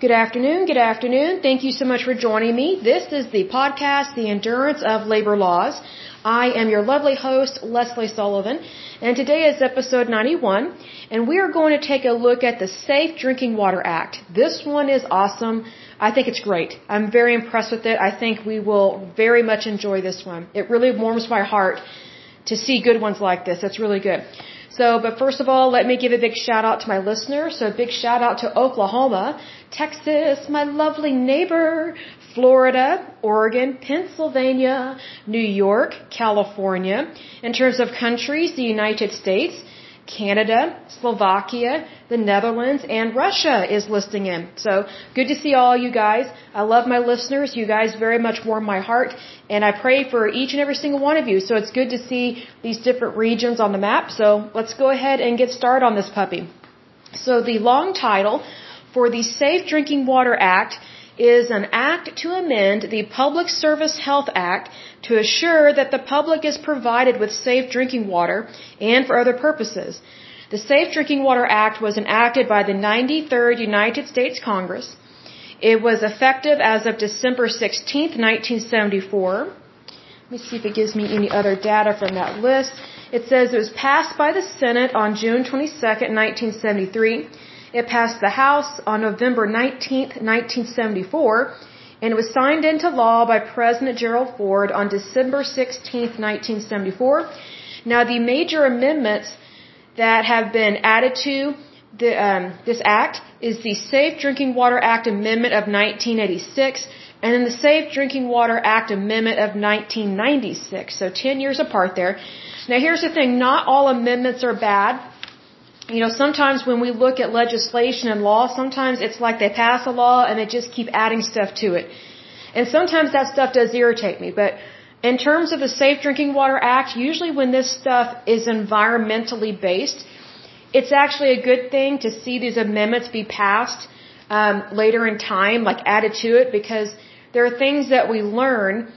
Good afternoon. Good afternoon. Thank you so much for joining me. This is the podcast, The Endurance of Labor Laws. I am your lovely host, Lesley Sullivan, and today is episode 91, and we are going to take a look at the Safe Drinking Water Act. This one is awesome. I think it's great. I'm very impressed with it. I think we will very much enjoy this one. It really warms my heart to see good ones like this. It's really good. So, but first of all, let me give a big shout out to my listeners. So, a big shout out to Oklahoma, Texas, my lovely neighbor, Florida, Oregon, Pennsylvania, New York, California. In terms of countries, the United States, Canada, Slovakia, the Netherlands, and Russia is listing in. So good to see all you guys. I love my listeners. You guys very much warm my heart, and I pray for each and every single one of you. So it's good to see these different regions on the map. So let's go ahead and get started on this puppy. So the long title for the Safe Drinking Water Act is an act to amend the Public Service Health Act to assure that the public is provided with safe drinking water and for other purposes. The Safe Drinking Water Act was enacted by the 93rd United States Congress. It was effective as of December 16, 1974. Let me see if it gives me any other data from that list. It says it was passed by the Senate on June 22, 1973. It passed the House on November 19, 1974, and it was signed into law by President Gerald Ford on December 16, 1974. Now, the major amendments that have been added to the, um, this act is the Safe Drinking Water Act Amendment of 1986 and then the Safe Drinking Water Act Amendment of 1996. So 10 years apart there. Now here's the thing, not all amendments are bad you know, sometimes when we look at legislation and law, sometimes it's like they pass a law and they just keep adding stuff to it. And sometimes that stuff does irritate me. But in terms of the Safe Drinking Water Act, usually when this stuff is environmentally based, it's actually a good thing to see these amendments be passed um, later in time, like added to it, because there are things that we learn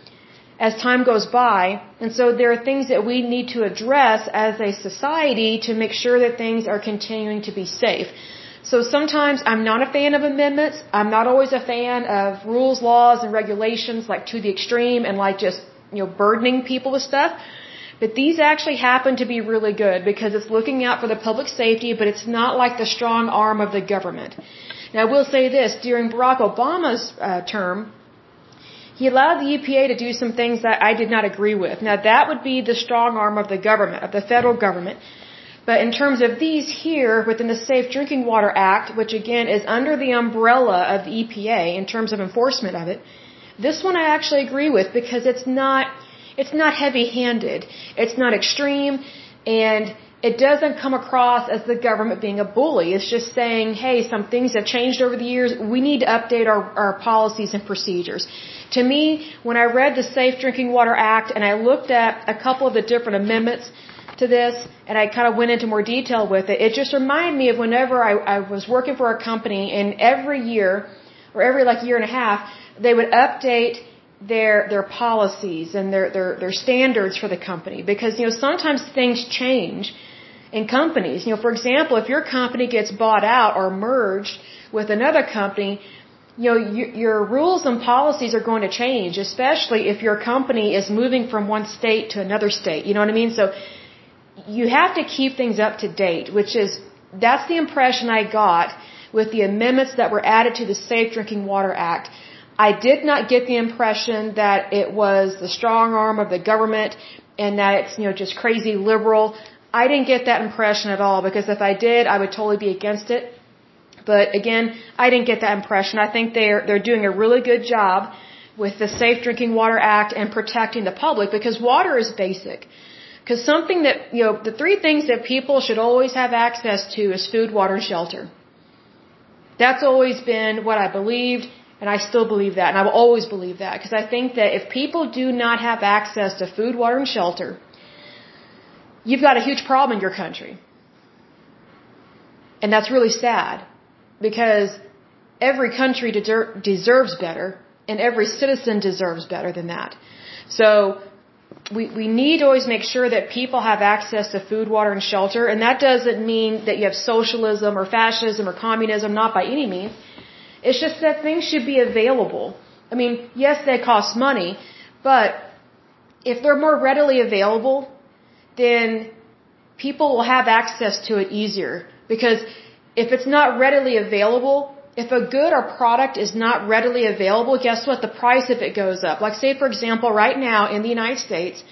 as time goes by. And so there are things that we need to address as a society to make sure that things are continuing to be safe. So sometimes I'm not a fan of amendments. I'm not always a fan of rules, laws, and regulations like to the extreme and like just, you know, burdening people with stuff. But these actually happen to be really good because it's looking out for the public safety, but it's not like the strong arm of the government. Now I will say this, during Barack Obama's uh, term, he allowed the EPA to do some things that I did not agree with. Now that would be the strong arm of the government, of the federal government. But in terms of these here within the Safe Drinking Water Act, which again is under the umbrella of the EPA in terms of enforcement of it, this one I actually agree with because it's not, it's not heavy-handed. It's not extreme and it doesn't come across as the government being a bully. It's just saying, hey, some things have changed over the years. We need to update our, our policies and procedures. To me, when I read the Safe Drinking Water Act and I looked at a couple of the different amendments to this and I kind of went into more detail with it, it just reminded me of whenever I, I was working for a company and every year or every like year and a half, they would update their their policies and their their their standards for the company because you know sometimes things change in companies you know for example if your company gets bought out or merged with another company you know, you, your rules and policies are going to change, especially if your company is moving from one state to another state. You know what I mean? So you have to keep things up to date, which is, that's the impression I got with the amendments that were added to the Safe Drinking Water Act. I did not get the impression that it was the strong arm of the government and that it's, you know, just crazy liberal. I didn't get that impression at all because if I did, I would totally be against it. But again, I didn't get that impression. I think they're they're doing a really good job with the Safe Drinking Water Act and protecting the public because water is basic. Because something that, you know, the three things that people should always have access to is food, water, and shelter. That's always been what I believed, and I still believe that, and I will always believe that. Because I think that if people do not have access to food, water, and shelter, you've got a huge problem in your country. And that's really sad because every country deserves better and every citizen deserves better than that. So we, we need to always make sure that people have access to food, water, and shelter. And that doesn't mean that you have socialism or fascism or communism, not by any means. It's just that things should be available. I mean, yes, they cost money, but if they're more readily available, then people will have access to it easier. Because if it's not readily available, if a good or product is not readily available, guess what? The price of it goes up. Like say, for example, right now in the United States,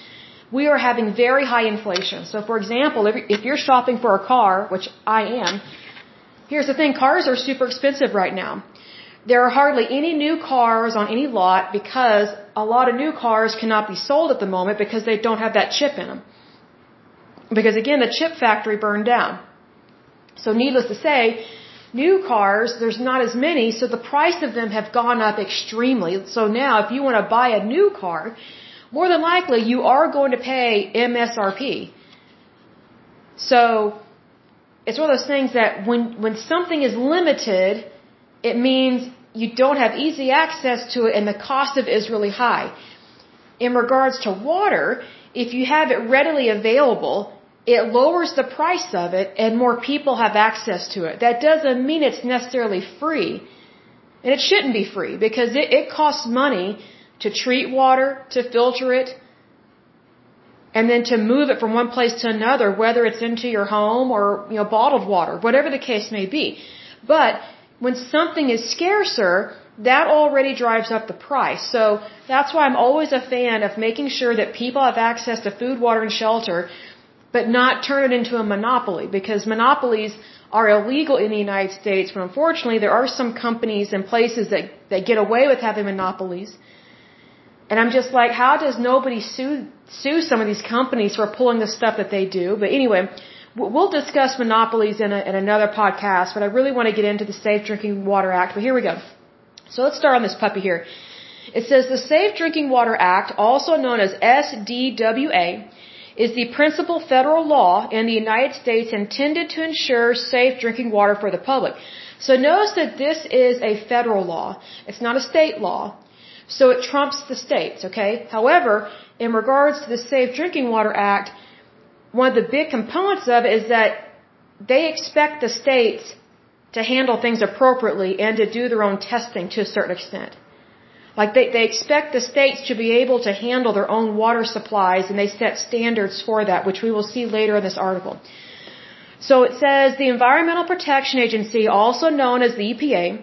we are having very high inflation. So for example, if, you're shopping for a car, which I am, here's the thing, cars are super expensive right now. There are hardly any new cars on any lot because a lot of new cars cannot be sold at the moment because they don't have that chip in them. Because again, the chip factory burned down. So needless to say, new cars, there's not as many, so the price of them have gone up extremely. So now if you want to buy a new car, more than likely you are going to pay MSRP. So it's one of those things that when when something is limited, it means you don't have easy access to it and the cost of it is really high. In regards to water, if you have it readily available, it lowers the price of it and more people have access to it. That doesn't mean it's necessarily free. And it shouldn't be free because it, it costs money to treat water, to filter it, and then to move it from one place to another, whether it's into your home or, you know, bottled water, whatever the case may be. But when something is scarcer, that already drives up the price. So that's why I'm always a fan of making sure that people have access to food, water, and shelter, but not turn it into a monopoly because monopolies are illegal in the United States, but unfortunately there are some companies and places that, that get away with having monopolies. And I'm just like, how does nobody sue sue some of these companies for pulling the stuff that they do? But anyway, we'll discuss monopolies in, a, in another podcast. But I really want to get into the Safe Drinking Water Act. But here we go. So let's start on this puppy here. It says the Safe Drinking Water Act, also known as SDWA, is the principal federal law in the United States intended to ensure safe drinking water for the public. So notice that this is a federal law. It's not a state law. So it trumps the states, okay? However, in regards to the Safe Drinking Water Act, one of the big components of it is that they expect the states to handle things appropriately and to do their own testing to a certain extent. Like they, they expect the states to be able to handle their own water supplies and they set standards for that, which we will see later in this article. So it says the Environmental Protection Agency, also known as the EPA,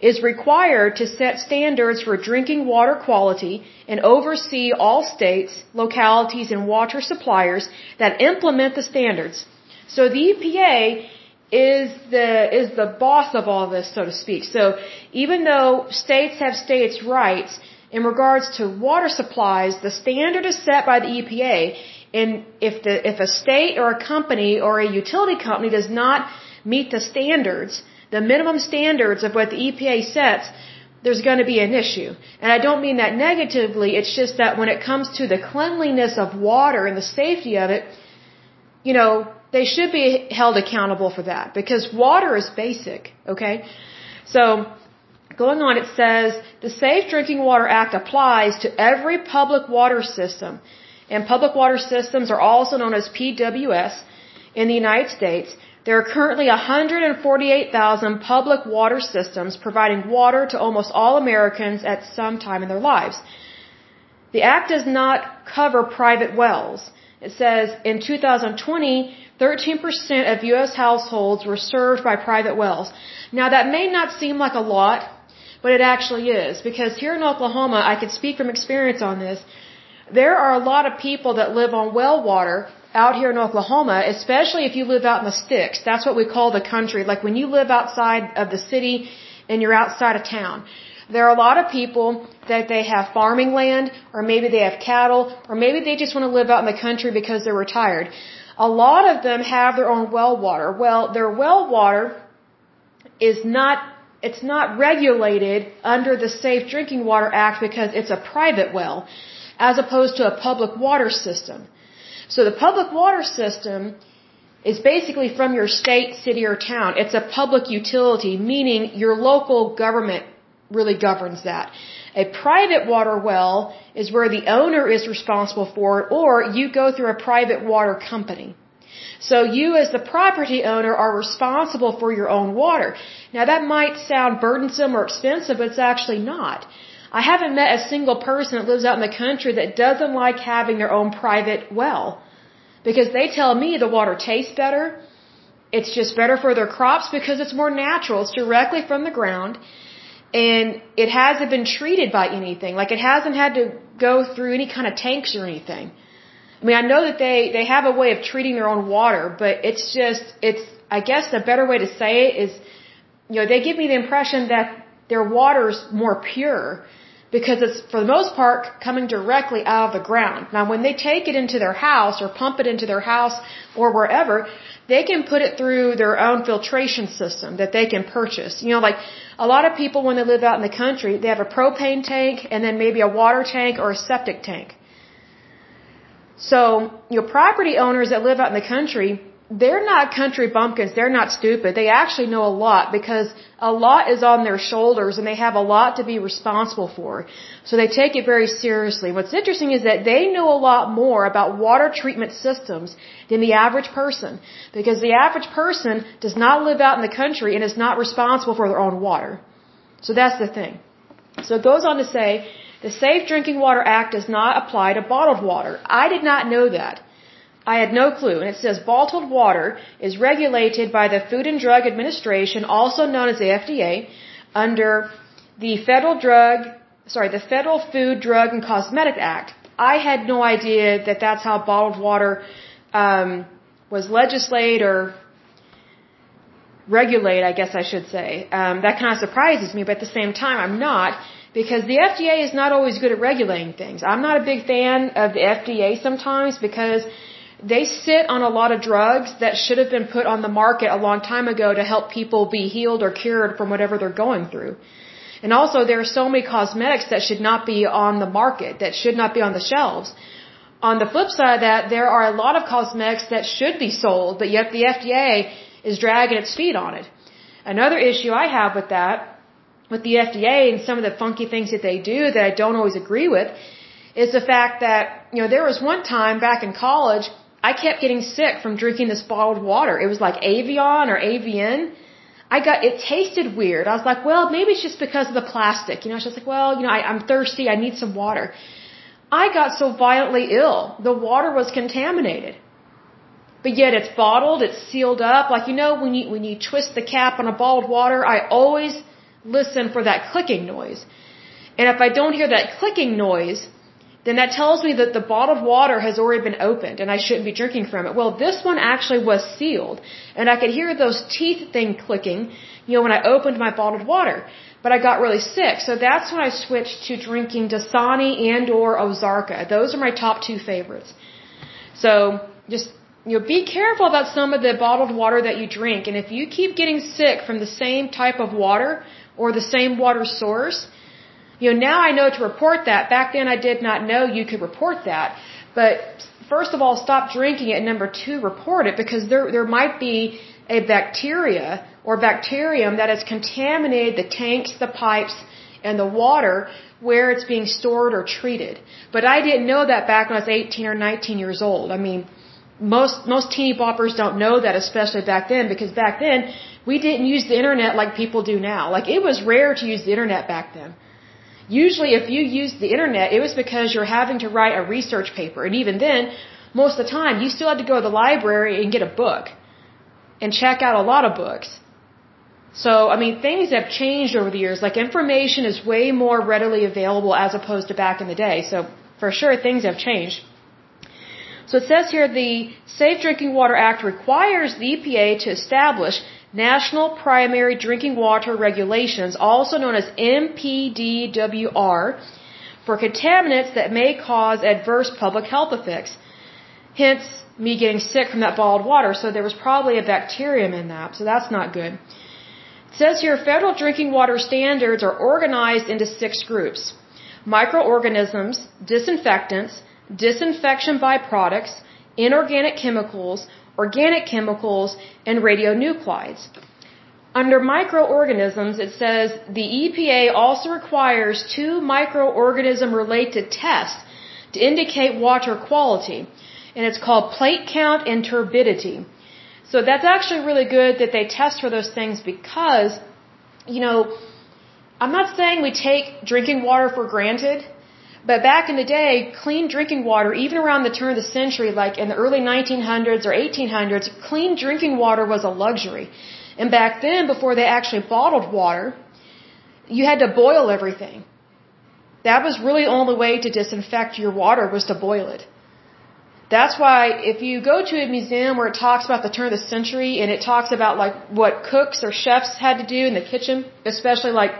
is required to set standards for drinking water quality and oversee all states, localities, and water suppliers that implement the standards. So the EPA is the is the boss of all this, so to speak. So even though states have states' rights in regards to water supplies, the standard is set by the EPA. And if the if a state or a company or a utility company does not meet the standards, the minimum standards of what the EPA sets, there's going to be an issue. And I don't mean that negatively, it's just that when it comes to the cleanliness of water and the safety of it, you know, they should be held accountable for that because water is basic, okay? So, going on, it says the Safe Drinking Water Act applies to every public water system. And public water systems are also known as PWS in the United States. There are currently 148,000 public water systems providing water to almost all Americans at some time in their lives. The Act does not cover private wells. It says in 2020, 13% of U.S. households were served by private wells. Now that may not seem like a lot, but it actually is because here in Oklahoma, I can speak from experience on this. There are a lot of people that live on well water out here in Oklahoma, especially if you live out in the sticks. That's what we call the country. Like when you live outside of the city and you're outside of town. There are a lot of people that they have farming land, or maybe they have cattle, or maybe they just want to live out in the country because they're retired. A lot of them have their own well water. Well, their well water is not, it's not regulated under the Safe Drinking Water Act because it's a private well, as opposed to a public water system. So the public water system is basically from your state, city, or town. It's a public utility, meaning your local government really governs that. A private water well is where the owner is responsible for it, or you go through a private water company. So you as the property owner are responsible for your own water. Now that might sound burdensome or expensive, but it's actually not. I haven't met a single person that lives out in the country that doesn't like having their own private well. Because they tell me the water tastes better. It's just better for their crops because it's more natural. It's directly from the ground. And it hasn't been treated by anything. Like it hasn't had to go through any kind of tanks or anything. I mean, I know that they, they have a way of treating their own water, but it's just, it's, I guess the better way to say it is, you know, they give me the impression that their water's more pure because it's for the most part coming directly out of the ground. Now when they take it into their house or pump it into their house or wherever, they can put it through their own filtration system that they can purchase. You know, like a lot of people when they live out in the country, they have a propane tank and then maybe a water tank or a septic tank. So, you know, property owners that live out in the country, they're not country bumpkins. They're not stupid. They actually know a lot because a lot is on their shoulders and they have a lot to be responsible for. So they take it very seriously. What's interesting is that they know a lot more about water treatment systems than the average person because the average person does not live out in the country and is not responsible for their own water. So that's the thing. So it goes on to say, the Safe Drinking Water Act does not apply to bottled water. I did not know that. I had no clue. And it says bottled water is regulated by the Food and Drug Administration, also known as the FDA, under the Federal Drug, sorry, the Federal Food, Drug, and Cosmetic Act. I had no idea that that's how bottled water um, was legislated or regulate, I guess I should say. Um, that kind of surprises me, but at the same time, I'm not because the FDA is not always good at regulating things. I'm not a big fan of the FDA sometimes because they sit on a lot of drugs that should have been put on the market a long time ago to help people be healed or cured from whatever they're going through. And also there are so many cosmetics that should not be on the market, that should not be on the shelves. On the flip side of that, there are a lot of cosmetics that should be sold, but yet the FDA is dragging its feet on it. Another issue I have with that, with the FDA and some of the funky things that they do that I don't always agree with, is the fact that, you know, there was one time back in college I kept getting sick from drinking this bottled water. It was like Evian or Avian. I got, it tasted weird. I was like, well, maybe it's just because of the plastic. You know, she was like, well, you know, I, I'm thirsty. I need some water. I got so violently ill. The water was contaminated. But yet it's bottled, it's sealed up. Like, you know, when you, when you twist the cap on a bottled water, I always listen for that clicking noise. And if I don't hear that clicking noise, then that tells me that the bottled water has already been opened and I shouldn't be drinking from it. Well, this one actually was sealed and I could hear those teeth thing clicking, you know, when I opened my bottled water. But I got really sick. So that's when I switched to drinking Dasani and or Ozarka. Those are my top two favorites. So just, you know, be careful about some of the bottled water that you drink. And if you keep getting sick from the same type of water or the same water source, you know, now I know to report that. Back then I did not know you could report that. But first of all, stop drinking it. And number two, report it because there, there might be a bacteria or bacterium that has contaminated the tanks, the pipes, and the water where it's being stored or treated. But I didn't know that back when I was 18 or 19 years old. I mean, most, most teeny boppers don't know that, especially back then, because back then, we didn't use the internet like people do now. Like, it was rare to use the internet back then. Usually if you used the internet, it was because you're having to write a research paper. And even then, most of the time, you still had to go to the library and get a book and check out a lot of books. So, I mean, things have changed over the years. Like information is way more readily available as opposed to back in the day. So, for sure, things have changed. So it says here the Safe Drinking Water Act requires the EPA to establish National Primary Drinking Water Regulations, also known as NPDWR, for contaminants that may cause adverse public health effects. Hence, me getting sick from that bottled water, so there was probably a bacterium in that, so that's not good. It says here federal drinking water standards are organized into six groups microorganisms, disinfectants, disinfection byproducts, inorganic chemicals, organic chemicals, and radionuclides. Under microorganisms, it says the EPA also requires two microorganism related tests to indicate water quality. and it's called plate count and turbidity. So that's actually really good that they test for those things because, you know, I'm not saying we take drinking water for granted, but back in the day, clean drinking water, even around the turn of the century, like in the early 1900s or 1800s, clean drinking water was a luxury. And back then, before they actually bottled water, you had to boil everything. That was really the only way to disinfect your water was to boil it. That's why if you go to a museum where it talks about the turn of the century and it talks about like what cooks or chefs had to do in the kitchen, especially like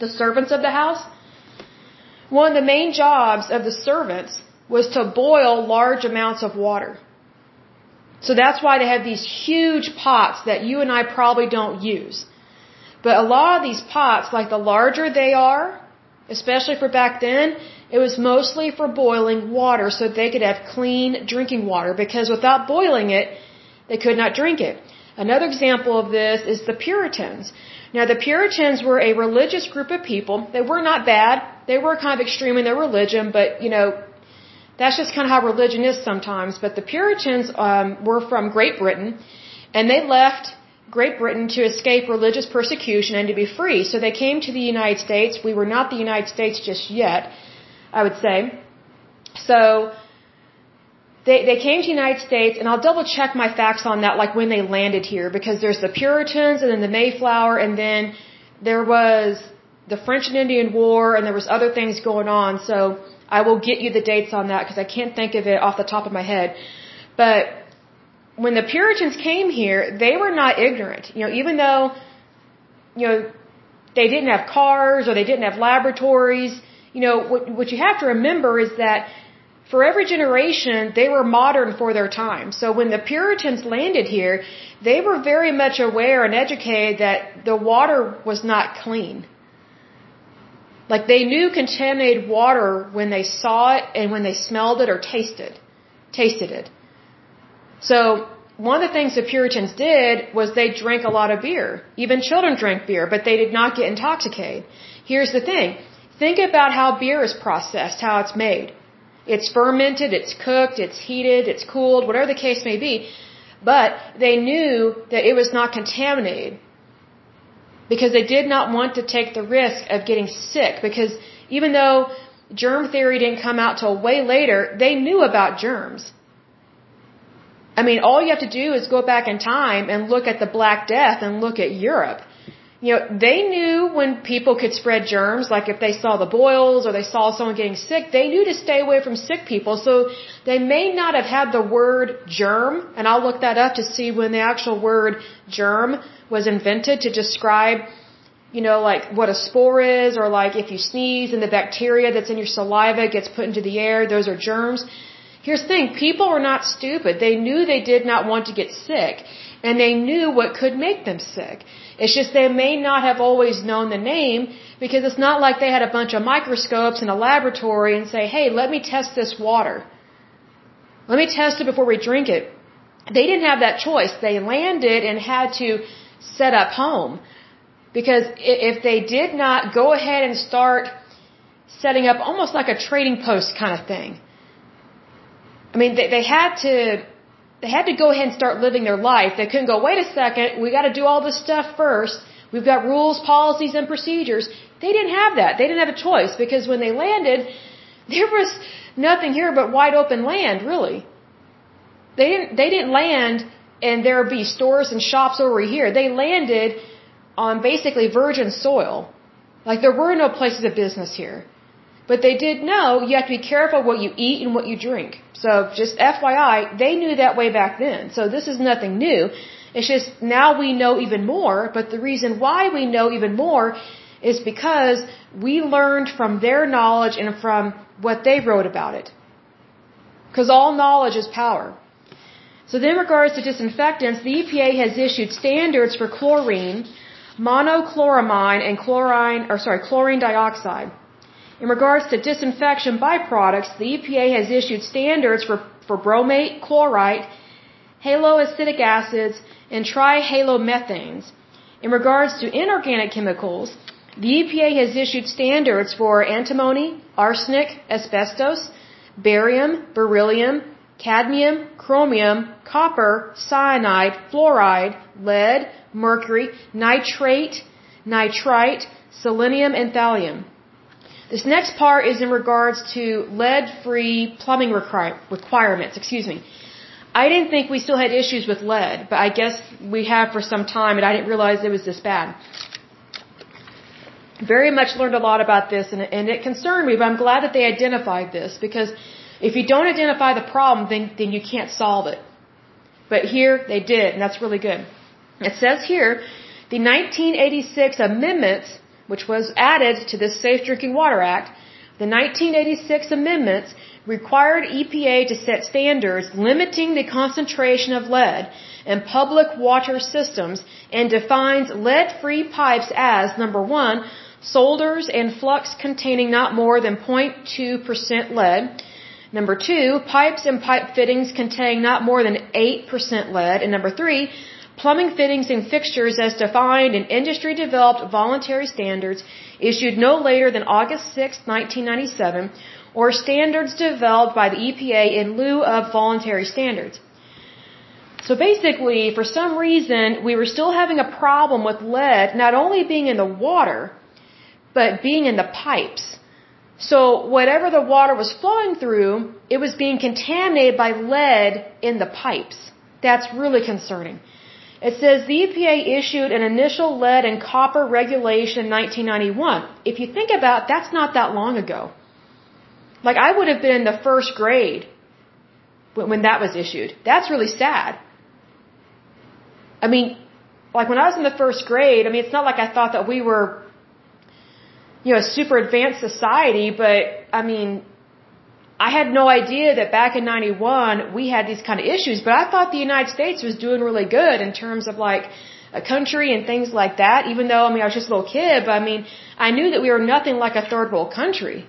the servants of the house, one of the main jobs of the servants was to boil large amounts of water. So that's why they have these huge pots that you and I probably don't use. But a lot of these pots, like the larger they are, especially for back then, it was mostly for boiling water so they could have clean drinking water because without boiling it, they could not drink it. Another example of this is the Puritans. Now the Puritans were a religious group of people. They were not bad. They were kind of extreme in their religion, but you know, that's just kind of how religion is sometimes. But the Puritans um, were from Great Britain, and they left Great Britain to escape religious persecution and to be free. So they came to the United States. We were not the United States just yet, I would say. So they they came to the United States, and I'll double check my facts on that, like when they landed here, because there's the Puritans and then the Mayflower, and then there was the French and Indian War, and there was other things going on. So I will get you the dates on that because I can't think of it off the top of my head. But when the Puritans came here, they were not ignorant. You know, even though, you know, they didn't have cars or they didn't have laboratories, you know, what, what you have to remember is that for every generation, they were modern for their time. So when the Puritans landed here, they were very much aware and educated that the water was not clean. Like they knew contaminated water when they saw it and when they smelled it or tasted, tasted it. So one of the things the Puritans did was they drank a lot of beer. Even children drank beer, but they did not get intoxicated. Here's the thing. Think about how beer is processed, how it's made. It's fermented, it's cooked, it's heated, it's cooled, whatever the case may be. But they knew that it was not contaminated because they did not want to take the risk of getting sick because even though germ theory didn't come out till way later, they knew about germs. I mean, all you have to do is go back in time and look at the Black Death and look at Europe. You know, they knew when people could spread germs, like if they saw the boils or they saw someone getting sick, they knew to stay away from sick people. So they may not have had the word germ, and I'll look that up to see when the actual word germ was invented to describe, you know, like what a spore is, or like if you sneeze and the bacteria that's in your saliva gets put into the air, those are germs. Here's the thing, people were not stupid. They knew they did not want to get sick, and they knew what could make them sick. It's just they may not have always known the name because it's not like they had a bunch of microscopes in a laboratory and say, hey, let me test this water. Let me test it before we drink it. They didn't have that choice. They landed and had to set up home. Because if they did not go ahead and start setting up almost like a trading post kind of thing. I mean, they, they had to, they had to go ahead and start living their life. They couldn't go, wait a second, we gotta do all this stuff first. We've got rules, policies, and procedures. They didn't have that. They didn't have a choice because when they landed, there was nothing here but wide open land, really. They didn't, they didn't land and there would be stores and shops over here. They landed on basically virgin soil. Like there were no places of business here. But they did know you have to be careful what you eat and what you drink. So just FYI, they knew that way back then. So this is nothing new. It's just now we know even more, but the reason why we know even more is because we learned from their knowledge and from what they wrote about it. Because all knowledge is power. So then in regards to disinfectants, the EPA has issued standards for chlorine, monochloramine, and chlorine, or sorry, chlorine dioxide. In regards to disinfection byproducts, the EPA has issued standards for, for bromate, chlorite, haloacetic acids, and trihalomethanes. In regards to inorganic chemicals, the EPA has issued standards for antimony, arsenic, asbestos, barium, beryllium, cadmium, chromium, copper, cyanide, fluoride, lead, mercury, nitrate, nitrite, selenium, and thallium. This next part is in regards to lead-free plumbing requirements, excuse me. I didn't think we still had issues with lead, but I guess we have for some time and I didn't realize it was this bad. Very much learned a lot about this and, and it concerned me, but I'm glad that they identified this because if you don't identify the problem, then, then you can't solve it. But here they did, and that's really good. It says here, the 1986 amendments, which was added to the Safe Drinking Water Act, the 1986 amendments required EPA to set standards limiting the concentration of lead in public water systems and defines lead-free pipes as number one, solders and flux containing not more than 0.2% lead. Number two, pipes and pipe fittings containing not more than 8% lead. And number three, plumbing fittings and fixtures as defined in industry developed voluntary standards issued no later than August 6, 1997, or standards developed by the EPA in lieu of voluntary standards. So basically, for some reason, we were still having a problem with lead not only being in the water, but being in the pipes. So whatever the water was flowing through, it was being contaminated by lead in the pipes. That's really concerning. It says the EPA issued an initial lead and copper regulation in 1991. If you think about that's not that long ago. Like I would have been in the first grade when that was issued. That's really sad. I mean, like when I was in the first grade, I mean, it's not like I thought that we were, you know, a super advanced society, but I mean, I had no idea that back in 91 we had these kind of issues, but I thought the United States was doing really good in terms of like a country and things like that, even though, I mean, I was just a little kid, but I mean, I knew that we were nothing like a third world country.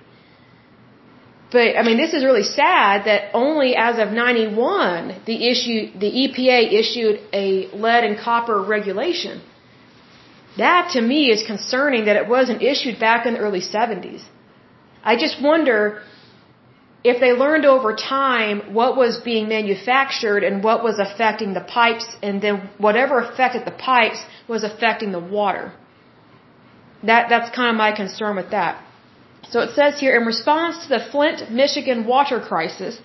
But, I mean, this is really sad that only as of 91, the issue, the EPA issued a lead and copper regulation. That to me is concerning that it wasn't issued back in the early 70s. I just wonder, if they learned over time what was being manufactured and what was affecting the pipes, and then whatever affected the pipes was affecting the water. That, that's kind of my concern with that. So it says here, in response to the Flint, Michigan water crisis,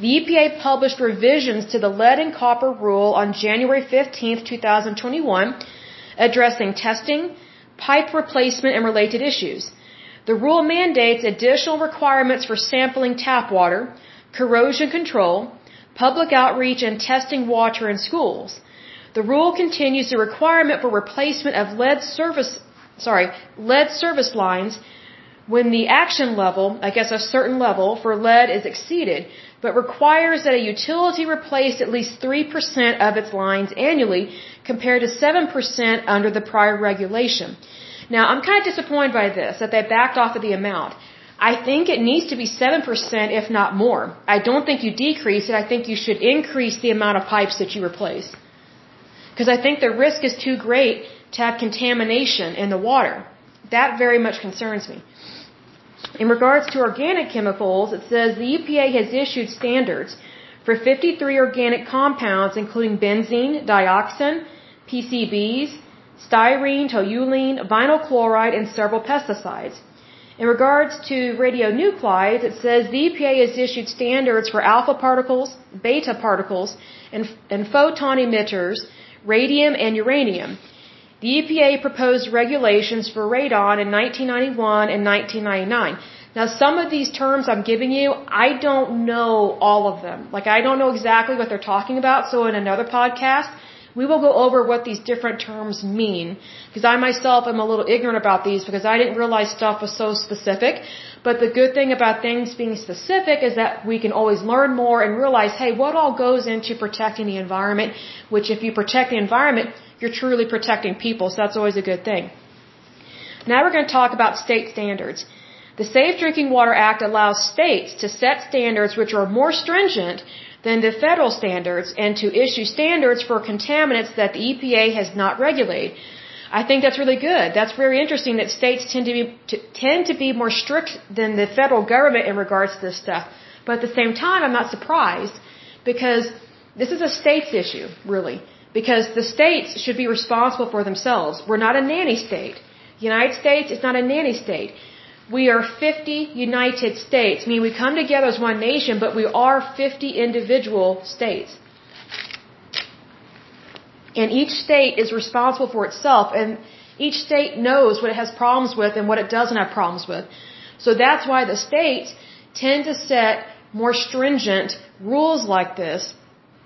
the EPA published revisions to the lead and copper rule on January 15, 2021, addressing testing, pipe replacement, and related issues. The rule mandates additional requirements for sampling tap water, corrosion control, public outreach, and testing water in schools. The rule continues the requirement for replacement of lead service, sorry, lead service lines when the action level, I guess a certain level for lead is exceeded, but requires that a utility replace at least 3% of its lines annually compared to 7% under the prior regulation. Now, I'm kind of disappointed by this, that they backed off of the amount. I think it needs to be 7%, if not more. I don't think you decrease it. I think you should increase the amount of pipes that you replace. Because I think the risk is too great to have contamination in the water. That very much concerns me. In regards to organic chemicals, it says the EPA has issued standards for 53 organic compounds, including benzene, dioxin, PCBs, styrene, toluene, vinyl chloride, and several pesticides. In regards to radionuclides, it says the EPA has issued standards for alpha particles, beta particles, and, and photon emitters, radium and uranium. The EPA proposed regulations for radon in 1991 and 1999. Now, some of these terms I'm giving you, I don't know all of them. Like, I don't know exactly what they're talking about, so in another podcast, we will go over what these different terms mean. Because I myself am a little ignorant about these because I didn't realize stuff was so specific. But the good thing about things being specific is that we can always learn more and realize, hey, what all goes into protecting the environment, which if you protect the environment, you're truly protecting people. So that's always a good thing. Now we're going to talk about state standards. The Safe Drinking Water Act allows states to set standards which are more stringent than the federal standards and to issue standards for contaminants that the EPA has not regulated. I think that's really good. That's very interesting that states tend to be to, tend to be more strict than the federal government in regards to this stuff. But at the same time, I'm not surprised because this is a state's issue, really. Because the states should be responsible for themselves. We're not a nanny state. The United States is not a nanny state. We are 50 United States. I mean, we come together as one nation, but we are 50 individual states. And each state is responsible for itself, and each state knows what it has problems with and what it doesn't have problems with. So that's why the states tend to set more stringent rules like this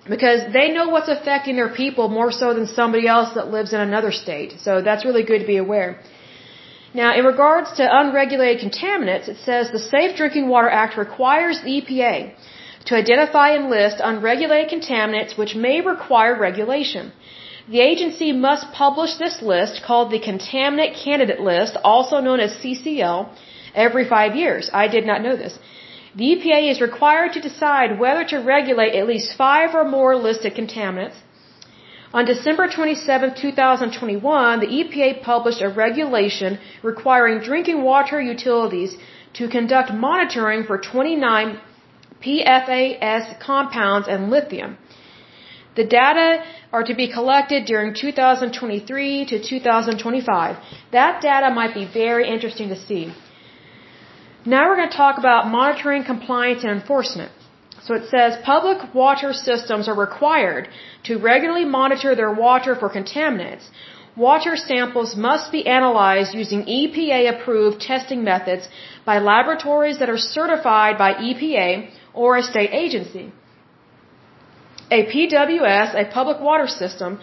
because they know what's affecting their people more so than somebody else that lives in another state. So that's really good to be aware. Now, in regards to unregulated contaminants, it says the Safe Drinking Water Act requires the EPA to identify and list unregulated contaminants which may require regulation. The agency must publish this list called the Contaminant Candidate List, also known as CCL, every five years. I did not know this. The EPA is required to decide whether to regulate at least five or more listed contaminants on December 27, 2021, the EPA published a regulation requiring drinking water utilities to conduct monitoring for 29 PFAS compounds and lithium. The data are to be collected during 2023 to 2025. That data might be very interesting to see. Now we're going to talk about monitoring, compliance, and enforcement. So it says public water systems are required to regularly monitor their water for contaminants. Water samples must be analyzed using EPA approved testing methods by laboratories that are certified by EPA or a state agency. A PWS, a public water system,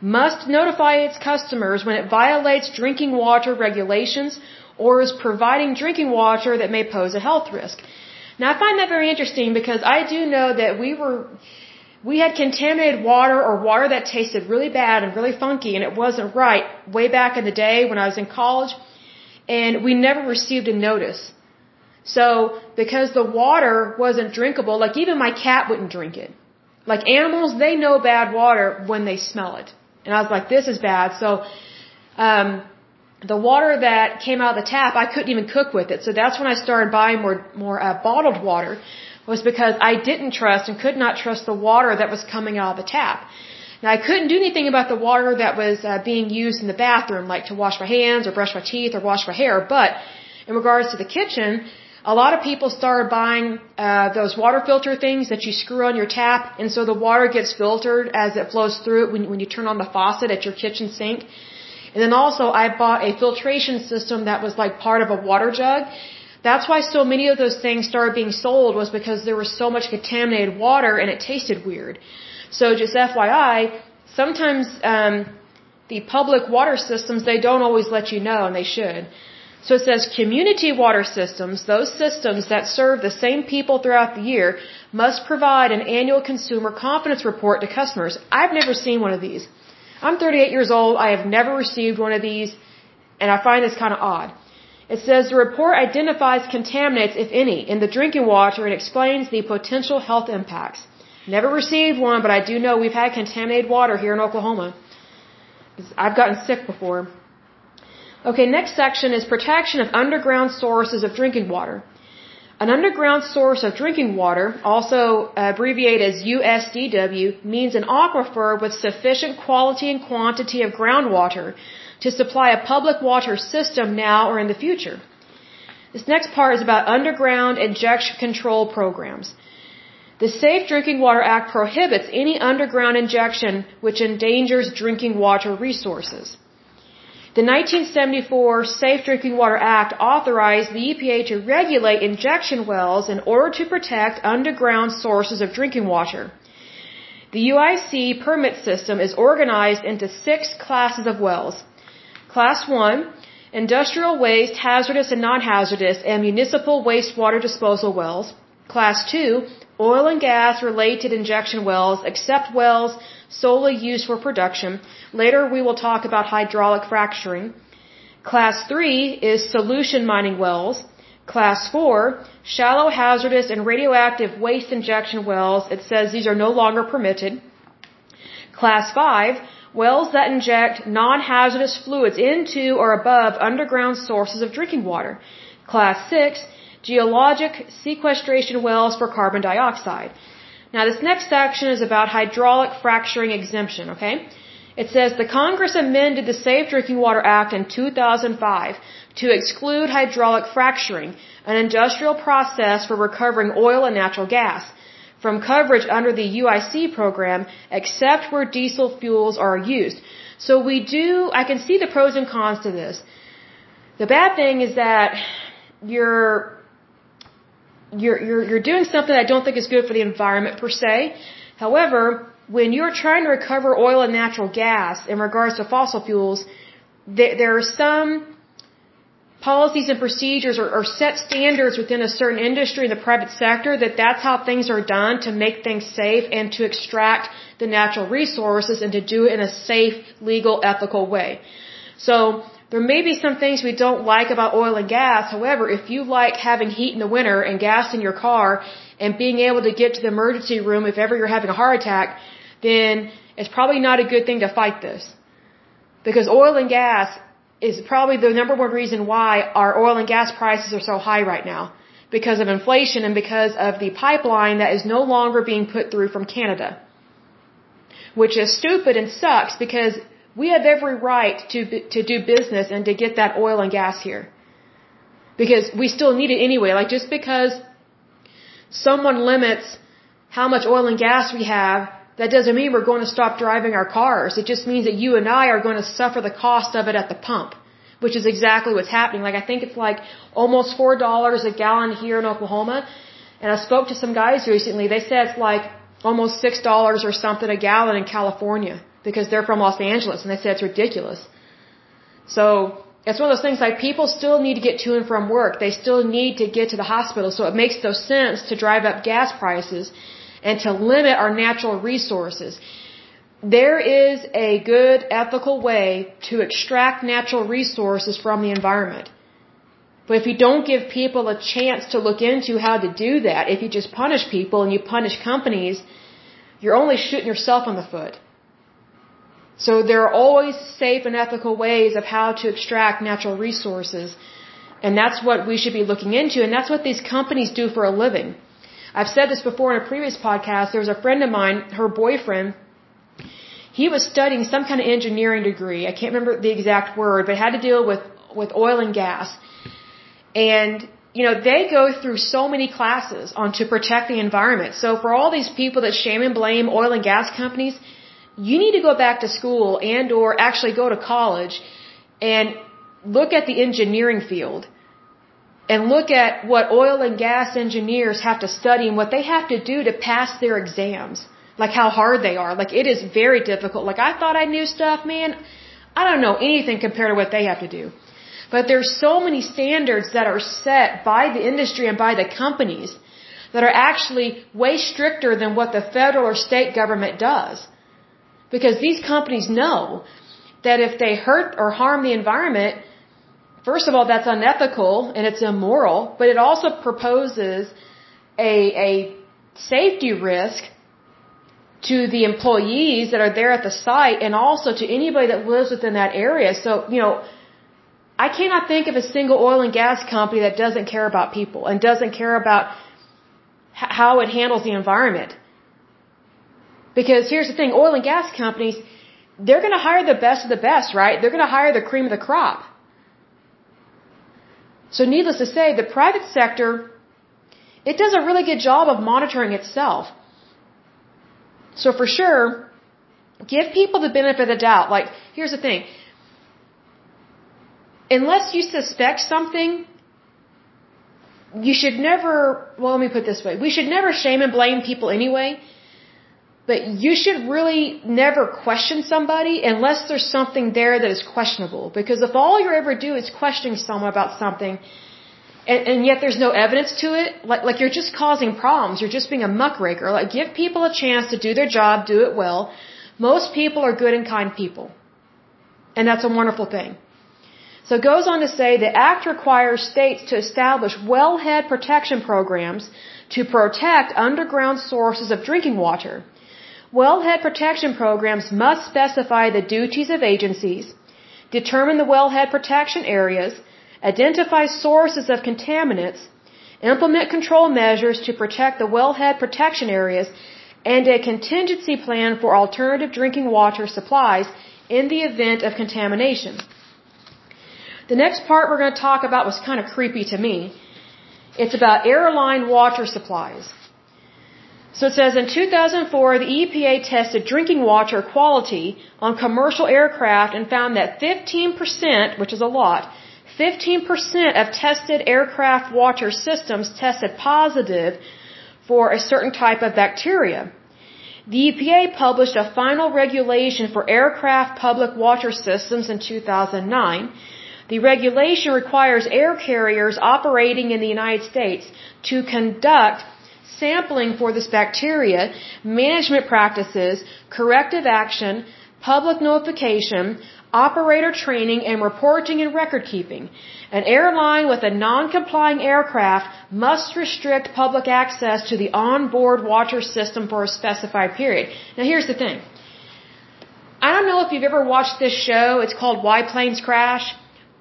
must notify its customers when it violates drinking water regulations or is providing drinking water that may pose a health risk. Now I find that very interesting because I do know that we were, we had contaminated water or water that tasted really bad and really funky and it wasn't right way back in the day when I was in college and we never received a notice. So because the water wasn't drinkable, like even my cat wouldn't drink it. Like animals, they know bad water when they smell it. And I was like, this is bad. So, um, the water that came out of the tap, I couldn't even cook with it. So that's when I started buying more more uh, bottled water, was because I didn't trust and could not trust the water that was coming out of the tap. Now I couldn't do anything about the water that was uh, being used in the bathroom, like to wash my hands or brush my teeth or wash my hair. But in regards to the kitchen, a lot of people started buying uh, those water filter things that you screw on your tap, and so the water gets filtered as it flows through it when, when you turn on the faucet at your kitchen sink. And then also I bought a filtration system that was like part of a water jug. That's why so many of those things started being sold was because there was so much contaminated water and it tasted weird. So just FYI, sometimes um, the public water systems they don't always let you know and they should. So it says community water systems, those systems that serve the same people throughout the year, must provide an annual consumer confidence report to customers. I've never seen one of these. I'm 38 years old. I have never received one of these, and I find this kind of odd. It says the report identifies contaminants, if any, in the drinking water and explains the potential health impacts. Never received one, but I do know we've had contaminated water here in Oklahoma. I've gotten sick before. Okay, next section is protection of underground sources of drinking water. An underground source of drinking water, also abbreviated as USDW, means an aquifer with sufficient quality and quantity of groundwater to supply a public water system now or in the future. This next part is about underground injection control programs. The Safe Drinking Water Act prohibits any underground injection which endangers drinking water resources. The 1974 Safe Drinking Water Act authorized the EPA to regulate injection wells in order to protect underground sources of drinking water. The UIC permit system is organized into six classes of wells. Class 1, industrial waste, hazardous and non-hazardous, and municipal wastewater disposal wells. Class 2, oil and gas related injection wells, except wells solely used for production. Later we will talk about hydraulic fracturing. Class 3 is solution mining wells. Class 4, shallow hazardous and radioactive waste injection wells. It says these are no longer permitted. Class 5, wells that inject non-hazardous fluids into or above underground sources of drinking water. Class 6, geologic sequestration wells for carbon dioxide. Now this next section is about hydraulic fracturing exemption, okay? It says the Congress amended the Safe Drinking Water Act in 2005 to exclude hydraulic fracturing, an industrial process for recovering oil and natural gas, from coverage under the UIC program except where diesel fuels are used. So we do, I can see the pros and cons to this. The bad thing is that you're, you're, you're, you're doing something I don't think is good for the environment per se. However, when you're trying to recover oil and natural gas in regards to fossil fuels, there, there are some policies and procedures or, or set standards within a certain industry in the private sector that that's how things are done to make things safe and to extract the natural resources and to do it in a safe, legal, ethical way. So there may be some things we don't like about oil and gas. However, if you like having heat in the winter and gas in your car and being able to get to the emergency room if ever you're having a heart attack, then it's probably not a good thing to fight this. Because oil and gas is probably the number one reason why our oil and gas prices are so high right now. Because of inflation and because of the pipeline that is no longer being put through from Canada. Which is stupid and sucks because we have every right to, to do business and to get that oil and gas here. Because we still need it anyway. Like just because someone limits how much oil and gas we have that doesn't mean we're going to stop driving our cars. It just means that you and I are going to suffer the cost of it at the pump, which is exactly what's happening. Like I think it's like almost four dollars a gallon here in Oklahoma, and I spoke to some guys recently. They said it's like almost six dollars or something a gallon in California because they're from Los Angeles, and they said it's ridiculous. So it's one of those things like people still need to get to and from work. They still need to get to the hospital. So it makes no sense to drive up gas prices and to limit our natural resources. There is a good ethical way to extract natural resources from the environment. But if you don't give people a chance to look into how to do that, if you just punish people and you punish companies, you're only shooting yourself in the foot. So there are always safe and ethical ways of how to extract natural resources. And that's what we should be looking into. And that's what these companies do for a living. I've said this before in a previous podcast. There was a friend of mine, her boyfriend, he was studying some kind of engineering degree. I can't remember the exact word, but it had to deal with, with oil and gas. And, you know, they go through so many classes on to protect the environment. So for all these people that shame and blame oil and gas companies, you need to go back to school and or actually go to college and look at the engineering field and look at what oil and gas engineers have to study and what they have to do to pass their exams. Like how hard they are. Like it is very difficult. Like I thought I knew stuff, man. I don't know anything compared to what they have to do. But there's so many standards that are set by the industry and by the companies that are actually way stricter than what the federal or state government does. Because these companies know that if they hurt or harm the environment, First of all, that's unethical and it's immoral, but it also proposes a, a safety risk to the employees that are there at the site and also to anybody that lives within that area. So, you know, I cannot think of a single oil and gas company that doesn't care about people and doesn't care about how it handles the environment. Because here's the thing, oil and gas companies, they're going to hire the best of the best, right? They're going to hire the cream of the crop. So needless to say, the private sector, it does a really good job of monitoring itself. So for sure, give people the benefit of the doubt. Like, here's the thing. Unless you suspect something, you should never, well, let me put it this way. We should never shame and blame people anyway. But you should really never question somebody unless there's something there that is questionable. Because if all you ever do is questioning someone about something, and, and yet there's no evidence to it, like, like you're just causing problems. You're just being a muckraker. Like, give people a chance to do their job, do it well. Most people are good and kind people. And that's a wonderful thing. So it goes on to say the Act requires states to establish wellhead protection programs to protect underground sources of drinking water. Wellhead protection programs must specify the duties of agencies, determine the wellhead protection areas, identify sources of contaminants, implement control measures to protect the wellhead protection areas, and a contingency plan for alternative drinking water supplies in the event of contamination. The next part we're going to talk about was kind of creepy to me. It's about airline water supplies. So it says in 2004, the EPA tested drinking water quality on commercial aircraft and found that 15%, which is a lot, 15% of tested aircraft water systems tested positive for a certain type of bacteria. The EPA published a final regulation for aircraft public water systems in 2009. The regulation requires air carriers operating in the United States to conduct sampling for this bacteria, management practices, corrective action, public notification, operator training, and reporting and record keeping. An airline with a non-complying aircraft must restrict public access to the onboard water system for a specified period. Now here's the thing. I don't know if you've ever watched this show. It's called Why Planes Crash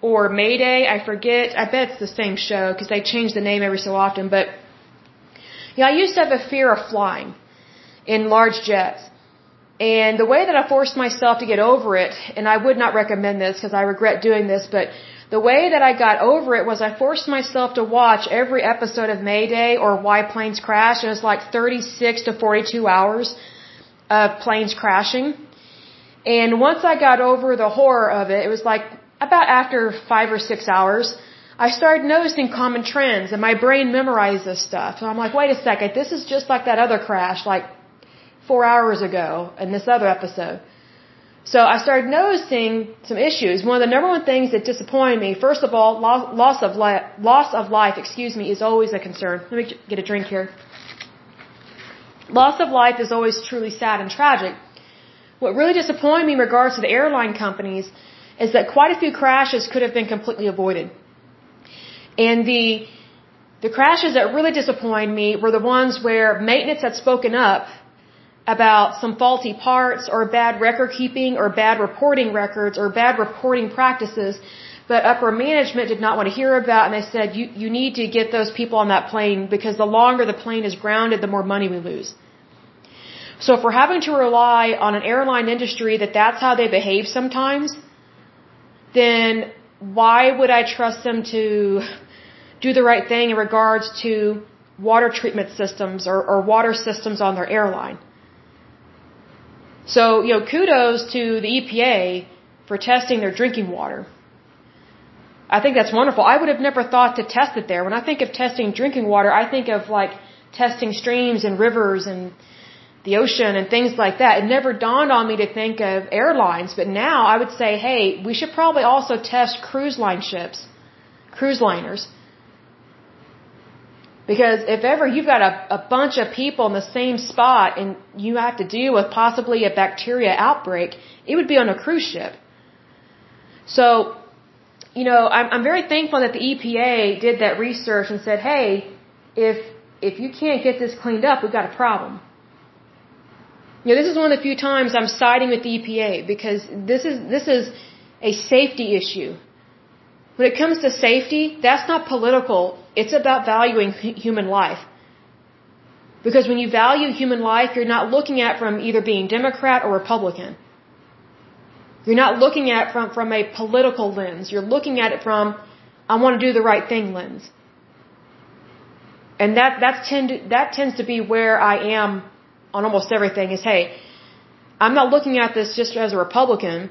or Mayday. I forget. I bet it's the same show because they change the name every so often. But yeah, I used to have a fear of flying in large jets. And the way that I forced myself to get over it, and I would not recommend this because I regret doing this, but the way that I got over it was I forced myself to watch every episode of Mayday or Why Planes Crash. It was like 36 to 42 hours of planes crashing. And once I got over the horror of it, it was like about after five or six hours, I started noticing common trends and my brain memorized this stuff. So I'm like, wait a second, this is just like that other crash like four hours ago in this other episode. So I started noticing some issues. One of the number one things that disappointed me, first of all, loss of life, loss of life, excuse me, is always a concern. Let me get a drink here. Loss of life is always truly sad and tragic. What really disappointed me in regards to the airline companies is that quite a few crashes could have been completely avoided. And the the crashes that really disappointed me were the ones where maintenance had spoken up about some faulty parts or bad record keeping or bad reporting records or bad reporting practices, but upper management did not want to hear about and they said you you need to get those people on that plane because the longer the plane is grounded, the more money we lose. So if we're having to rely on an airline industry that that's how they behave sometimes, then why would I trust them to do the right thing in regards to water treatment systems or, or water systems on their airline? So, you know, kudos to the EPA for testing their drinking water. I think that's wonderful. I would have never thought to test it there. When I think of testing drinking water, I think of like testing streams and rivers and the ocean and things like that. It never dawned on me to think of airlines, but now I would say, hey, we should probably also test cruise line ships, cruise liners. Because if ever you've got a, a bunch of people in the same spot and you have to deal with possibly a bacteria outbreak, it would be on a cruise ship. So, you know, I'm, I'm very thankful that the EPA did that research and said, hey, if, if you can't get this cleaned up, we've got a problem. You know, this is one of the few times I'm siding with the EPA because this is this is a safety issue. When it comes to safety, that's not political. It's about valuing human life. Because when you value human life, you're not looking at from either being Democrat or Republican. You're not looking at from from a political lens. You're looking at it from I want to do the right thing lens. And that that's tend that tends to be where I am on almost everything is, hey, I'm not looking at this just as a Republican.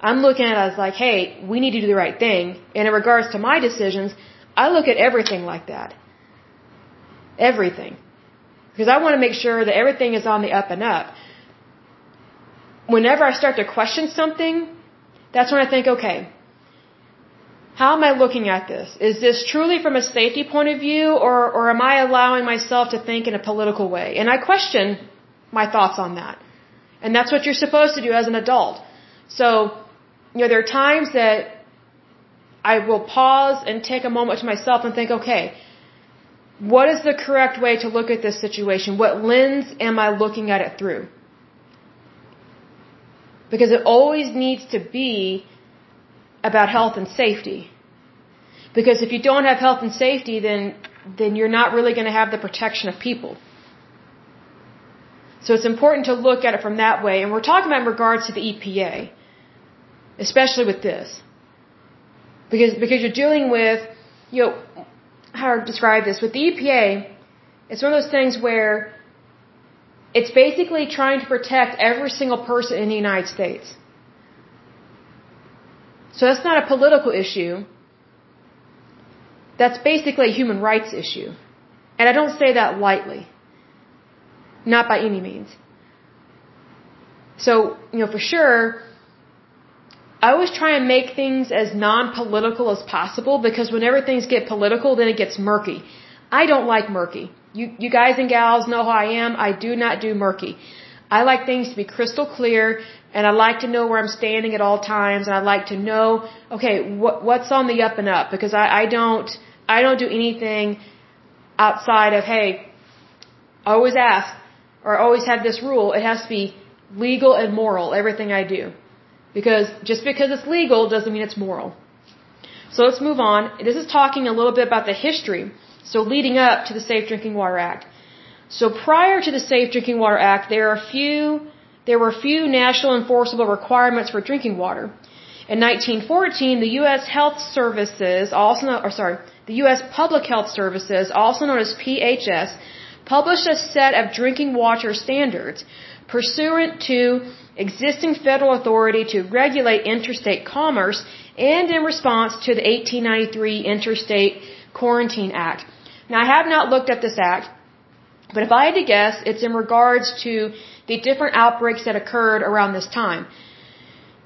I'm looking at it as like, hey, we need to do the right thing. And in regards to my decisions, I look at everything like that. Everything. Because I want to make sure that everything is on the up and up. Whenever I start to question something, that's when I think, okay, how am I looking at this? Is this truly from a safety point of view or, or am I allowing myself to think in a political way? And I question my thoughts on that. And that's what you're supposed to do as an adult. So, you know, there are times that I will pause and take a moment to myself and think, okay, what is the correct way to look at this situation? What lens am I looking at it through? Because it always needs to be about health and safety. Because if you don't have health and safety, then, then you're not really going to have the protection of people. So it's important to look at it from that way. And we're talking about in regards to the EPA, especially with this. Because, because you're dealing with, you know, how to describe this, with the EPA, it's one of those things where it's basically trying to protect every single person in the United States. So that's not a political issue. That's basically a human rights issue. And I don't say that lightly. Not by any means. So, you know, for sure, I always try and make things as non-political as possible because whenever things get political, then it gets murky. I don't like murky. You, you guys and gals know how I am. I do not do murky. I like things to be crystal clear and I like to know where I'm standing at all times and I like to know, okay, what, what's on the up and up because I, I don't, I don't do anything outside of, hey, I always ask or always have this rule, it has to be legal and moral, everything I do. Because just because it's legal doesn't mean it's moral. So let's move on. This is talking a little bit about the history. So leading up to the Safe Drinking Water Act. So prior to the Safe Drinking Water Act, there are few, there were few national enforceable requirements for drinking water. In 1914, the U.S. Health Services, also, or sorry, the U.S. Public Health Services, also known as PHS, published a set of drinking water standards pursuant to existing federal authority to regulate interstate commerce and in response to the 1893 Interstate Quarantine Act. Now, I have not looked at this act, but if I had to guess, it's in regards to the different outbreaks that occurred around this time.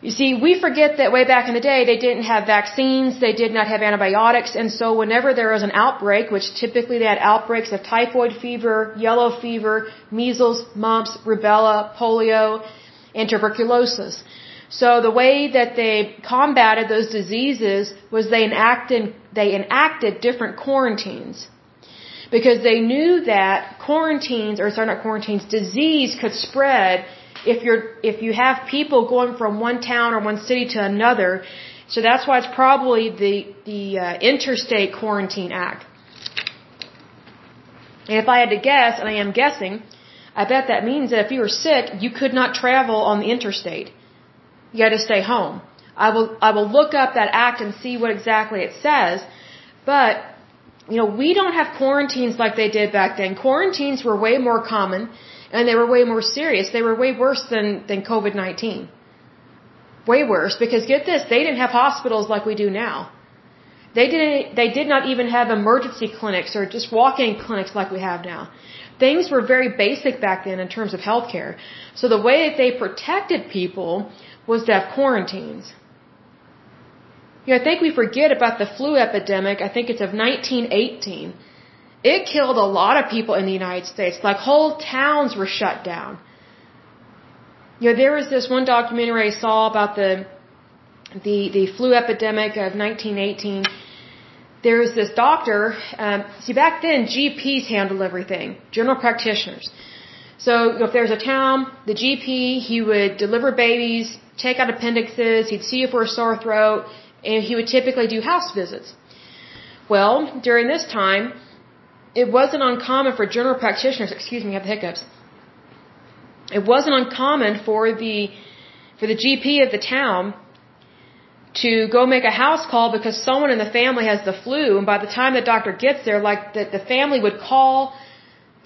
You see, we forget that way back in the day, they didn't have vaccines, they did not have antibiotics, and so whenever there was an outbreak, which typically they had outbreaks of typhoid fever, yellow fever, measles, mumps, rubella, polio, and tuberculosis. So the way that they combated those diseases was they enacted, they enacted different quarantines. Because they knew that quarantines, or sorry, not quarantines, disease could spread if you're if you have people going from one town or one city to another. So that's why it's probably the the uh, Interstate Quarantine Act. And if I had to guess, and I am guessing, I bet that means that if you were sick, you could not travel on the interstate. You had to stay home. I will I will look up that act and see what exactly it says. But you know, we don't have quarantines like they did back then. Quarantines were way more common and they were way more serious. They were way worse than, than COVID-19. Way worse, because get this, they didn't have hospitals like we do now. They didn't, they did not even have emergency clinics or just walk-in clinics like we have now. Things were very basic back then in terms of healthcare. So the way that they protected people was to have quarantines. You know, I think we forget about the flu epidemic. I think it's of 1918 it killed a lot of people in the United States. Like whole towns were shut down. You know, there was this one documentary I saw about the the the flu epidemic of 1918. There was this doctor. Um, see, back then GPs handled everything, general practitioners. So if there's a town, the GP he would deliver babies, take out appendixes, he'd see you for a sore throat, and he would typically do house visits. Well, during this time, it wasn't uncommon for general practitioners, excuse me, I have the hiccups. It wasn't uncommon for the for the GP of the town to go make a house call because someone in the family has the flu and by the time the doctor gets there like the, the family would call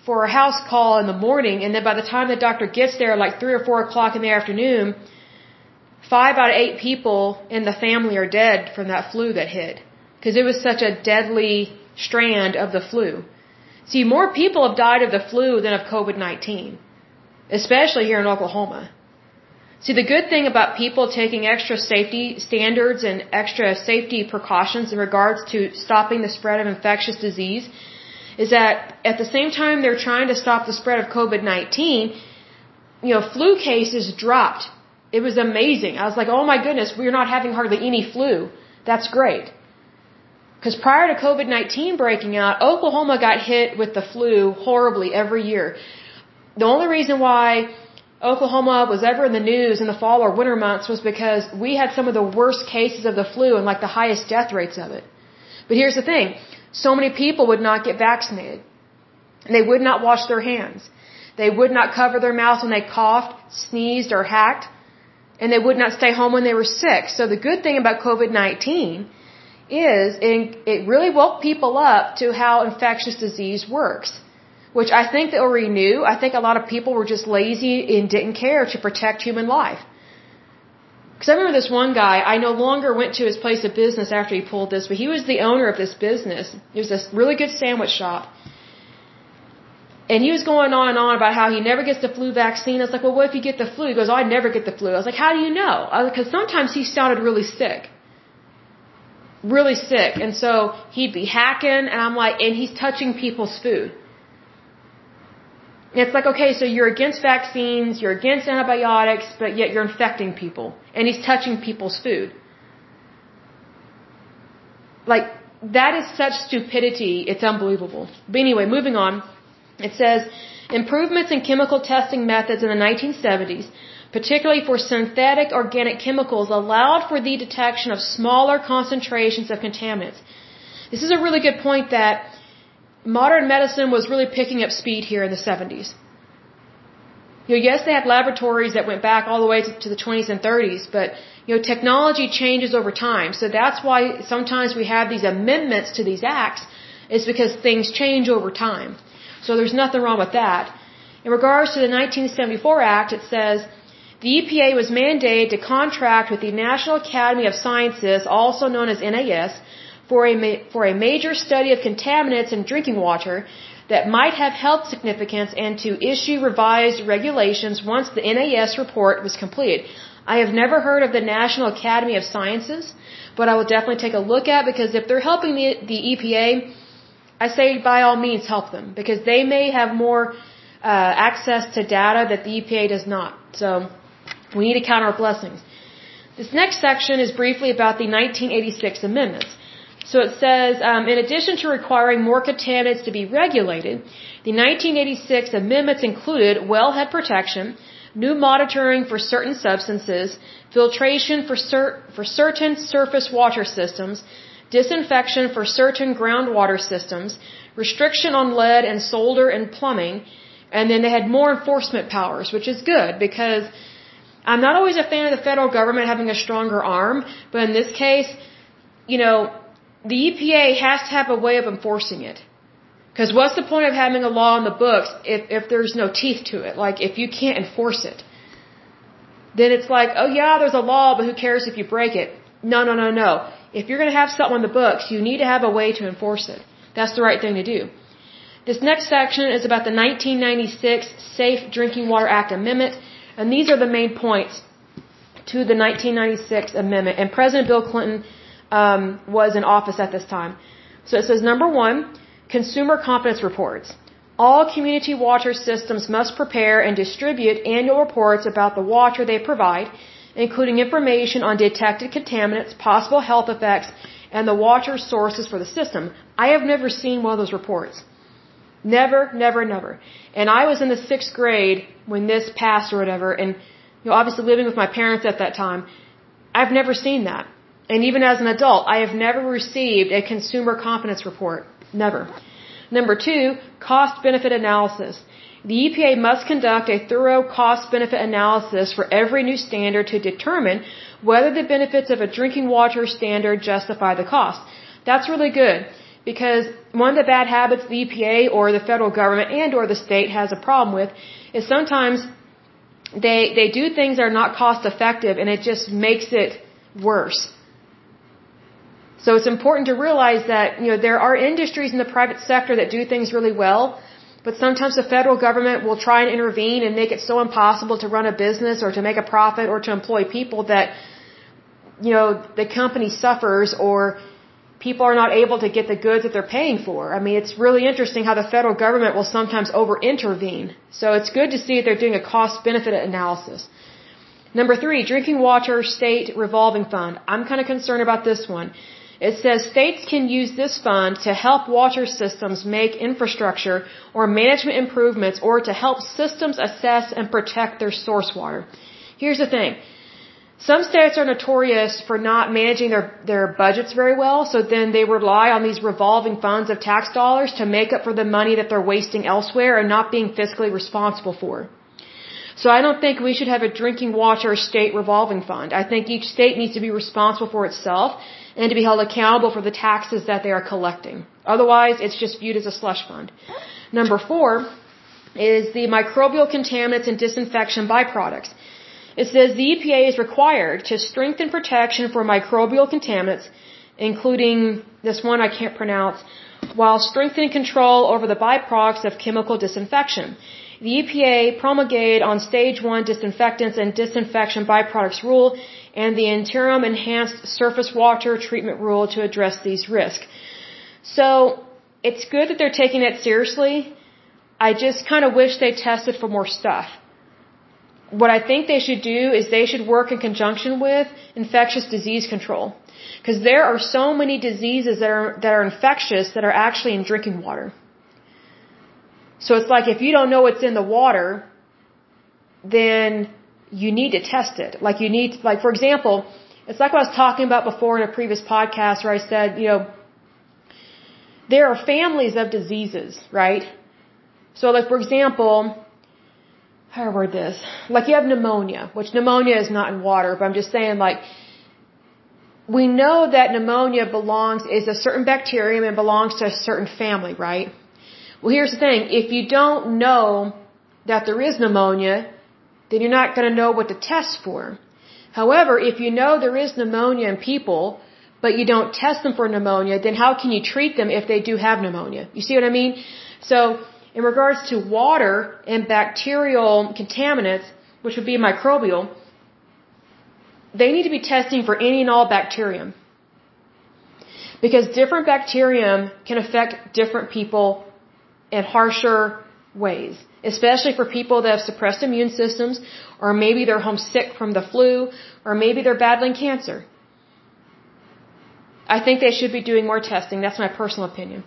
for a house call in the morning and then by the time the doctor gets there like three or four o'clock in the afternoon five out of eight people in the family are dead from that flu that hit because it was such a deadly strand of the flu See, more people have died of the flu than of COVID-19, especially here in Oklahoma. See, the good thing about people taking extra safety standards and extra safety precautions in regards to stopping the spread of infectious disease is that at the same time they're trying to stop the spread of COVID-19, you know, flu cases dropped. It was amazing. I was like, oh my goodness, we're not having hardly any flu. That's great. Because prior to COVID-19 breaking out, Oklahoma got hit with the flu horribly every year. The only reason why Oklahoma was ever in the news in the fall or winter months was because we had some of the worst cases of the flu and like the highest death rates of it. But here's the thing. So many people would not get vaccinated. And they would not wash their hands. They would not cover their mouths when they coughed, sneezed, or hacked. And they would not stay home when they were sick. So the good thing about COVID-19 is it, it really woke people up to how infectious disease works. Which I think they already knew. I think a lot of people were just lazy and didn't care to protect human life. Because I remember this one guy, I no longer went to his place of business after he pulled this, but he was the owner of this business. It was this really good sandwich shop. And he was going on and on about how he never gets the flu vaccine. I was like, well, what if you get the flu? He goes, oh, I never get the flu. I was like, how do you know? Because sometimes he sounded really sick. Really sick. And so he'd be hacking, and I'm like, and he's touching people's food. It's like, okay, so you're against vaccines, you're against antibiotics, but yet you're infecting people. And he's touching people's food. Like, that is such stupidity, it's unbelievable. But anyway, moving on. It says, improvements in chemical testing methods in the 1970s, particularly for synthetic organic chemicals, allowed for the detection of smaller concentrations of contaminants. This is a really good point that modern medicine was really picking up speed here in the 70s. You know, yes, they had laboratories that went back all the way to, the 20s and 30s, but you know, technology changes over time. So that's why sometimes we have these amendments to these acts, is because things change over time. So there's nothing wrong with that. In regards to the 1974 Act, it says the EPA was mandated to contract with the National Academy of Sciences, also known as NAS, for a, for a major study of contaminants in drinking water that might have health significance and to issue revised regulations once the NAS report was completed. I have never heard of the National Academy of Sciences, but I will definitely take a look at because if they're helping the, the EPA, I say by all means help them because they may have more uh, access to data that the EPA does not. So we need to count our blessings. This next section is briefly about the 1986 amendments. So it says, um, in addition to requiring more contaminants to be regulated, the 1986 amendments included wellhead protection, new monitoring for certain substances, filtration for, cer- for certain surface water systems, disinfection for certain groundwater systems, restriction on lead and solder and plumbing, and then they had more enforcement powers, which is good because I'm not always a fan of the federal government having a stronger arm, but in this case, you know, the EPA has to have a way of enforcing it. Because what's the point of having a law in the books if, if there's no teeth to it? Like, if you can't enforce it. Then it's like, oh yeah, there's a law, but who cares if you break it? No, no, no, no. If you're going to have something in the books, you need to have a way to enforce it. That's the right thing to do. This next section is about the 1996 Safe Drinking Water Act Amendment, and these are the main points to the 1996 amendment. And President Bill Clinton um, was in office at this time. So it says number one, consumer confidence reports. All community water systems must prepare and distribute annual reports about the water they provide, including information on detected contaminants, possible health effects, and the water sources for the system. I have never seen one of those reports. Never, never, never. And I was in the sixth grade when this passed or whatever, and you know, obviously living with my parents at that time, I've never seen that. And even as an adult, I have never received a consumer confidence report. Never. Number two, cost benefit analysis. The EPA must conduct a thorough cost benefit analysis for every new standard to determine whether the benefits of a drinking water standard justify the cost. That's really good because one of the bad habits the EPA or the federal government and or the state has a problem with is sometimes they they do things that are not cost effective and it just makes it worse. So it's important to realize that, you know, there are industries in the private sector that do things really well, but sometimes the federal government will try and intervene and make it so impossible to run a business or to make a profit or to employ people that, you know, the company suffers or people are not able to get the goods that they're paying for. I mean, it's really interesting how the federal government will sometimes over intervene. So it's good to see that they're doing a cost benefit analysis. Number three, drinking water state revolving fund. I'm kind of concerned about this one. It says states can use this fund to help water systems make infrastructure or management improvements or to help systems assess and protect their source water. Here's the thing. Some states are notorious for not managing their, their budgets very well, so then they rely on these revolving funds of tax dollars to make up for the money that they're wasting elsewhere and not being fiscally responsible for. So I don't think we should have a drinking water state revolving fund. I think each state needs to be responsible for itself and to be held accountable for the taxes that they are collecting. Otherwise, it's just viewed as a slush fund. Number four is the microbial contaminants and disinfection byproducts. It says the EPA is required to strengthen protection for microbial contaminants, including this one I can't pronounce, while strengthening control over the byproducts of chemical disinfection. The EPA promulgated on stage one disinfectants and disinfection byproducts rule and the interim enhanced surface water treatment rule to address these risks. So it's good that they're taking it seriously. I just kind of wish they tested for more stuff what I think they should do is they should work in conjunction with infectious disease control. Because there are so many diseases that are, that are infectious that are actually in drinking water. So it's like if you don't know what's in the water, then you need to test it. Like you need, like for example, it's like I was talking about before in a previous podcast where I said, you know, there are families of diseases, right? So like for example, how do I word this? Like you have pneumonia, which pneumonia is not in water, but I'm just saying like, we know that pneumonia belongs, is a certain bacterium and belongs to a certain family, right? Well, here's the thing. If you don't know that there is pneumonia, then you're not going to know what to test for. However, if you know there is pneumonia in people, but you don't test them for pneumonia, then how can you treat them if they do have pneumonia? You see what I mean? So, in regards to water and bacterial contaminants, which would be microbial, they need to be testing for any and all bacterium. Because different bacterium can affect different people in harsher ways, especially for people that have suppressed immune systems, or maybe they're homesick from the flu, or maybe they're battling cancer. I think they should be doing more testing. That's my personal opinion.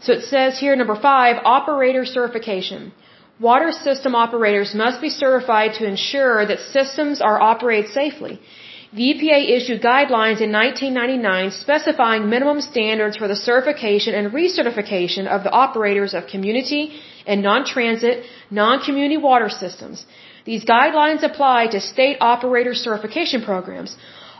So it says here, number five, operator certification. Water system operators must be certified to ensure that systems are operated safely. The EPA issued guidelines in 1999 specifying minimum standards for the certification and recertification of the operators of community and non-transit, non-community water systems. These guidelines apply to state operator certification programs.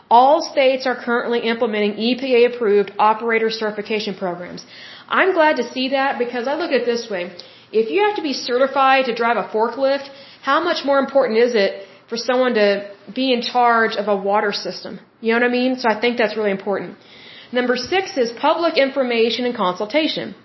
All states are currently implementing EPA approved operator certification programs. I'm glad to see that because I look at it this way. If you have to be certified to drive a forklift, how much more important is it for someone to be in charge of a water system? You know what I mean? So I think that's really important. Number six is public information and consultation.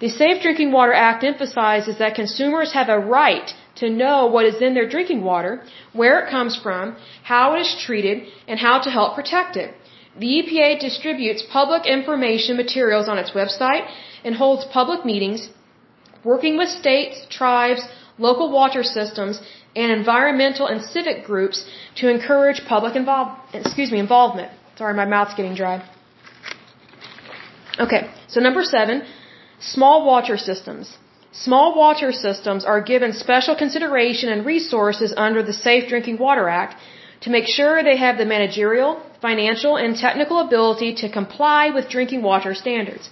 The Safe Drinking Water Act emphasizes that consumers have a right to know what is in their drinking water, where it comes from, how it is treated, and how to help protect it. The EPA distributes public information materials on its website and holds public meetings, working with states, tribes, local water systems, and environmental and civic groups to encourage public involve excuse me involvement. Sorry, my mouth's getting dry. Okay, so number seven, small water systems. Small water systems are given special consideration and resources under the Safe Drinking Water Act to make sure they have the managerial, financial, and technical ability to comply with drinking water standards.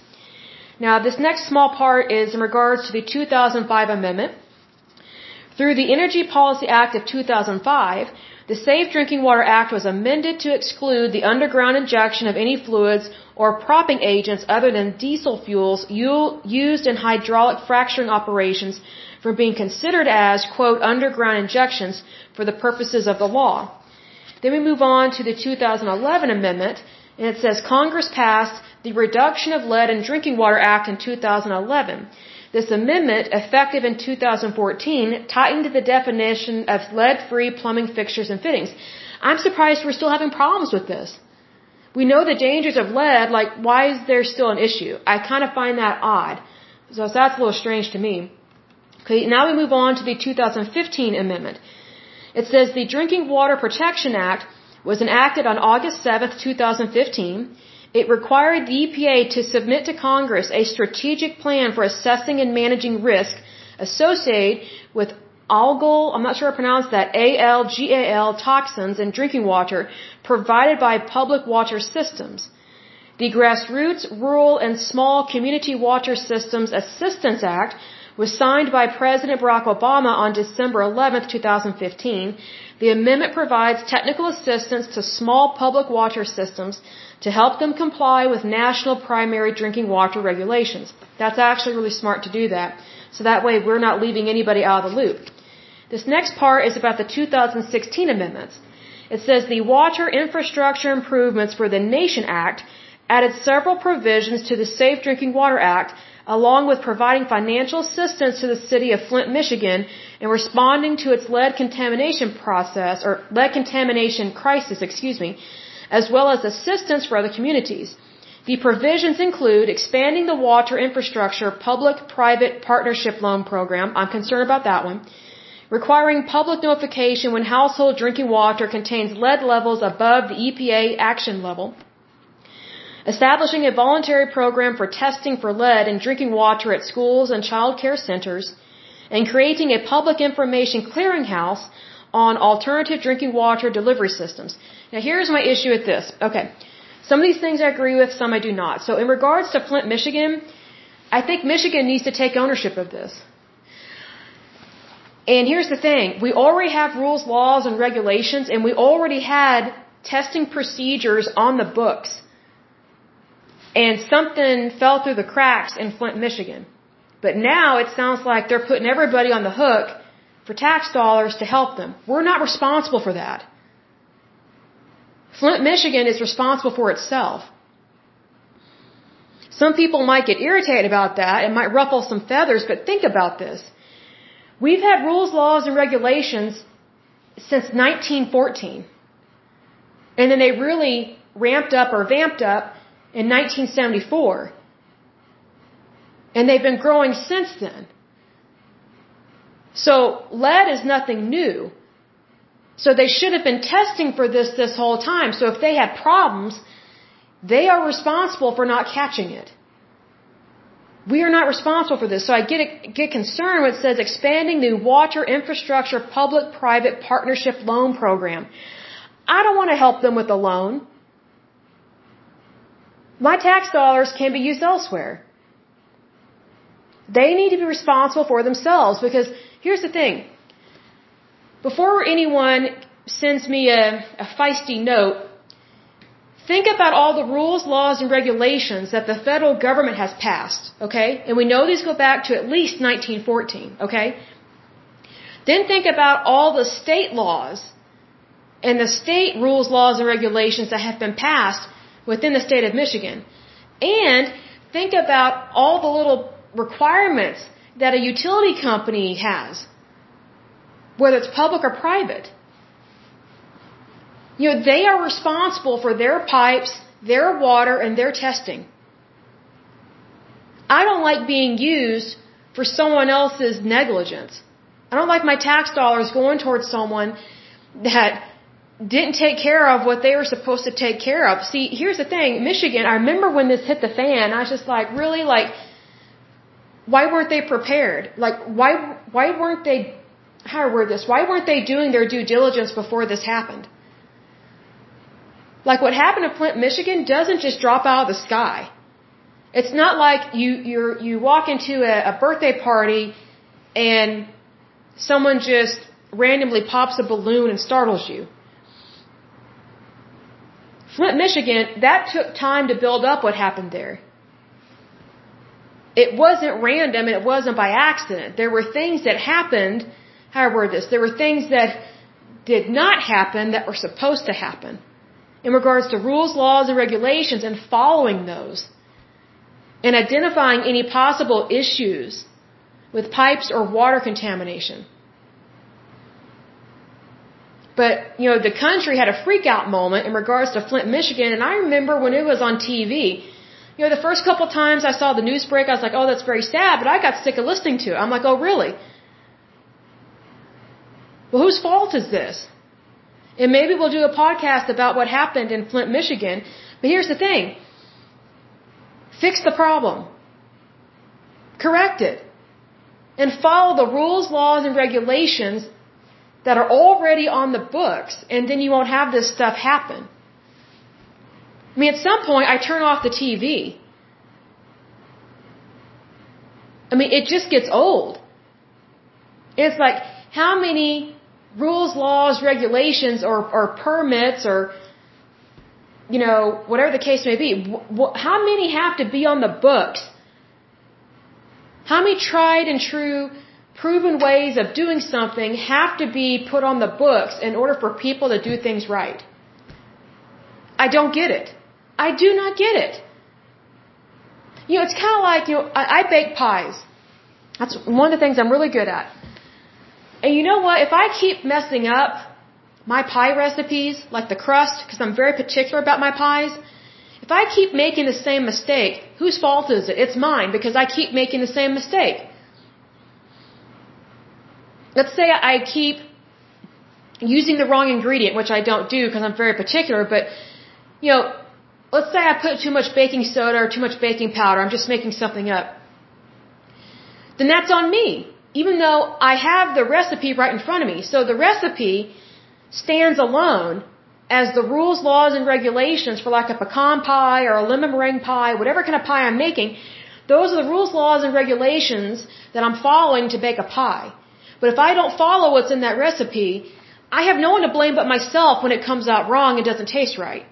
Now, this next small part is in regards to the 2005 amendment. Through the Energy Policy Act of 2005, the Safe Drinking Water Act was amended to exclude the underground injection of any fluids or propping agents other than diesel fuels used in hydraulic fracturing operations from being considered as, quote, underground injections for the purposes of the law. Then we move on to the 2011 amendment, and it says Congress passed the Reduction of Lead in Drinking Water Act in 2011. This amendment, effective in 2014, tightened the definition of lead-free plumbing fixtures and fittings. I'm surprised we're still having problems with this. We know the dangers of lead, like why is there still an issue? I kind of find that odd. So that's a little strange to me. Okay, now we move on to the 2015 amendment. It says the Drinking Water Protection Act was enacted on August 7, 2015. It required the EPA to submit to Congress a strategic plan for assessing and managing risk associated with algal, I'm not sure I pronounced that, A-L-G-A-L toxins in drinking water provided by public water systems. The Grassroots Rural and Small Community Water Systems Assistance Act was signed by President Barack Obama on December 11, 2015. The amendment provides technical assistance to small public water systems to help them comply with national primary drinking water regulations. That's actually really smart to do that. So that way we're not leaving anybody out of the loop. This next part is about the 2016 amendments. It says the Water Infrastructure Improvements for the Nation Act added several provisions to the Safe Drinking Water Act along with providing financial assistance to the city of Flint, Michigan in responding to its lead contamination process or lead contamination crisis, excuse me, as well as assistance for other communities. The provisions include expanding the water infrastructure public-private partnership loan program. I'm concerned about that one. Requiring public notification when household drinking water contains lead levels above the EPA action level. Establishing a voluntary program for testing for lead in drinking water at schools and child care centers. And creating a public information clearinghouse on alternative drinking water delivery systems. Now here's my issue with this. Okay. Some of these things I agree with, some I do not. So in regards to Flint, Michigan, I think Michigan needs to take ownership of this. And here's the thing. We already have rules, laws, and regulations, and we already had testing procedures on the books. And something fell through the cracks in Flint, Michigan. But now it sounds like they're putting everybody on the hook for tax dollars to help them. We're not responsible for that. Flint, Michigan is responsible for itself. Some people might get irritated about that. It might ruffle some feathers, but think about this. We've had rules, laws, and regulations since 1914. And then they really ramped up or vamped up in 1974. And they've been growing since then. So lead is nothing new. So they should have been testing for this this whole time. So if they have problems, they are responsible for not catching it. We are not responsible for this. So I get get concerned when it says expanding the water infrastructure public-private partnership loan program. I don't want to help them with a loan. My tax dollars can be used elsewhere. They need to be responsible for themselves because here's the thing. Before anyone sends me a, a feisty note, think about all the rules, laws, and regulations that the federal government has passed, okay? And we know these go back to at least 1914, okay? Then think about all the state laws and the state rules, laws, and regulations that have been passed within the state of Michigan. And think about all the little requirements that a utility company has whether it's public or private. You know, they are responsible for their pipes, their water, and their testing. I don't like being used for someone else's negligence. I don't like my tax dollars going towards someone that didn't take care of what they were supposed to take care of. See, here's the thing, Michigan, I remember when this hit the fan, I was just like, really, like, why weren't they prepared? Like, why, why weren't they how to word this? Why weren't they doing their due diligence before this happened? Like what happened in Flint, Michigan doesn't just drop out of the sky. It's not like you you you walk into a, a birthday party and someone just randomly pops a balloon and startles you. Flint, Michigan, that took time to build up what happened there. It wasn't random and it wasn't by accident. There were things that happened how I word this, there were things that did not happen that were supposed to happen in regards to rules, laws, and regulations and following those and identifying any possible issues with pipes or water contamination. But, you know, the country had a freak out moment in regards to Flint, Michigan, and I remember when it was on TV, you know, the first couple times I saw the news break, I was like, oh, that's very sad, but I got sick of listening to it. I'm like, oh, really? Well, whose fault is this? And maybe we'll do a podcast about what happened in Flint, Michigan. But here's the thing. Fix the problem. Correct it. and follow the rules, laws, and regulations that are already on the books, and then you won't have this stuff happen. I mean, at some point, I turn off the TV. I mean, it just gets old. It's like, how many rules, laws, regulations, or, or permits, or, you know, whatever the case may be, how many have to be on the books? How many tried and true, proven ways of doing something have to be put on the books in order for people to do things right? I don't get it. I do not get it. You know, it's kind of like, you know, I, I bake pies. That's one of the things I'm really good at. And you know what? If I keep messing up my pie recipes, like the crust, because I'm very particular about my pies, if I keep making the same mistake, whose fault is it? It's mine because I keep making the same mistake. Let's say I keep using the wrong ingredient, which I don't do because I'm very particular, but, you know, let's say I put too much baking soda or too much baking powder, I'm just making something up. Then that's on me even though I have the recipe right in front of me. So the recipe stands alone as the rules, laws, and regulations for like a pecan pie or a lemon meringue pie, whatever kind of pie I'm making, those are the rules, laws, and regulations that I'm following to bake a pie. But if I don't follow what's in that recipe, I have no one to blame but myself when it comes out wrong and doesn't taste right.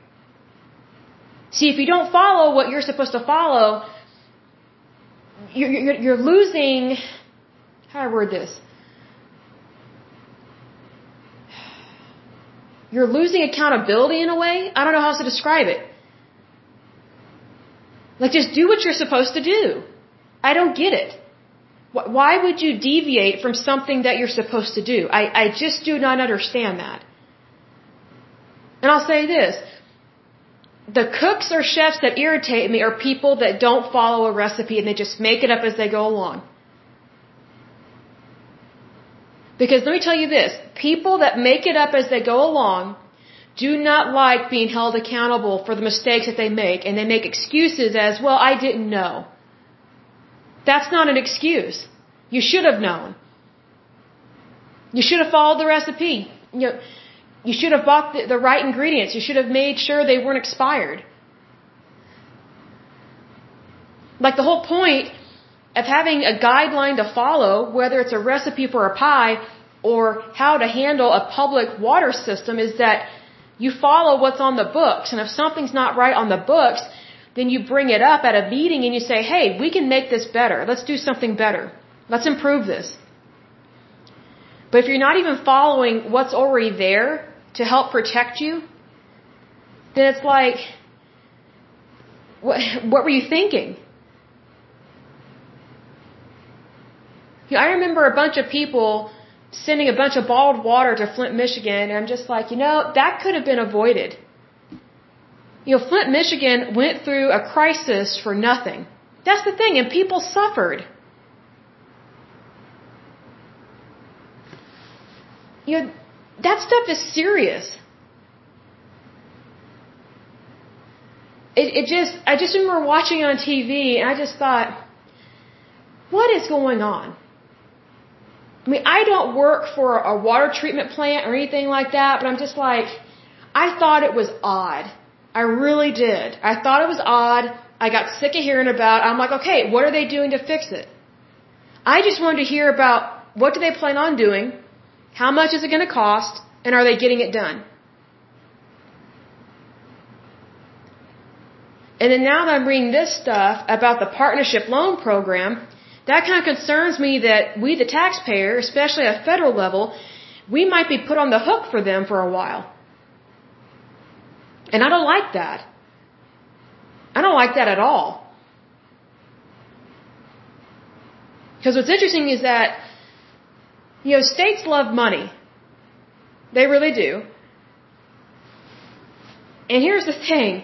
See, if you don't follow what you're supposed to follow, you're, you're, you're losing how do I word this? You're losing accountability in a way? I don't know how else to describe it. Like, just do what you're supposed to do. I don't get it. Why would you deviate from something that you're supposed to do? I, I just do not understand that. And I'll say this. The cooks or chefs that irritate me are people that don't follow a recipe and they just make it up as they go along. Because let me tell you this, people that make it up as they go along do not like being held accountable for the mistakes that they make and they make excuses as, well, I didn't know. That's not an excuse. You should have known. You should have followed the recipe. You know, you should have bought the, the right ingredients. You should have made sure they weren't expired. Like the whole point of having a guideline to follow, whether it's a recipe for a pie or how to handle a public water system, is that you follow what's on the books. And if something's not right on the books, then you bring it up at a meeting and you say, hey, we can make this better. Let's do something better. Let's improve this. But if you're not even following what's already there to help protect you, then it's like, what, what were you thinking? I remember a bunch of people sending a bunch of bottled water to Flint, Michigan, and I'm just like, you know, that could have been avoided. You know, Flint, Michigan went through a crisis for nothing. That's the thing, and people suffered. You know, that stuff is serious. It, it just, I just remember watching on TV, and I just thought, what is going on? I mean, I don't work for a water treatment plant or anything like that, but I'm just like, I thought it was odd. I really did. I thought it was odd. I got sick of hearing about. It. I'm like, okay, what are they doing to fix it? I just wanted to hear about what do they plan on doing, how much is it going to cost, and are they getting it done? And then now that I'm reading this stuff about the partnership loan program, that kind of concerns me that we, the taxpayer, especially at federal level, we might be put on the hook for them for a while. And I don't like that. I don't like that at all. Because what's interesting is that, you know, states love money. They really do. And here's the thing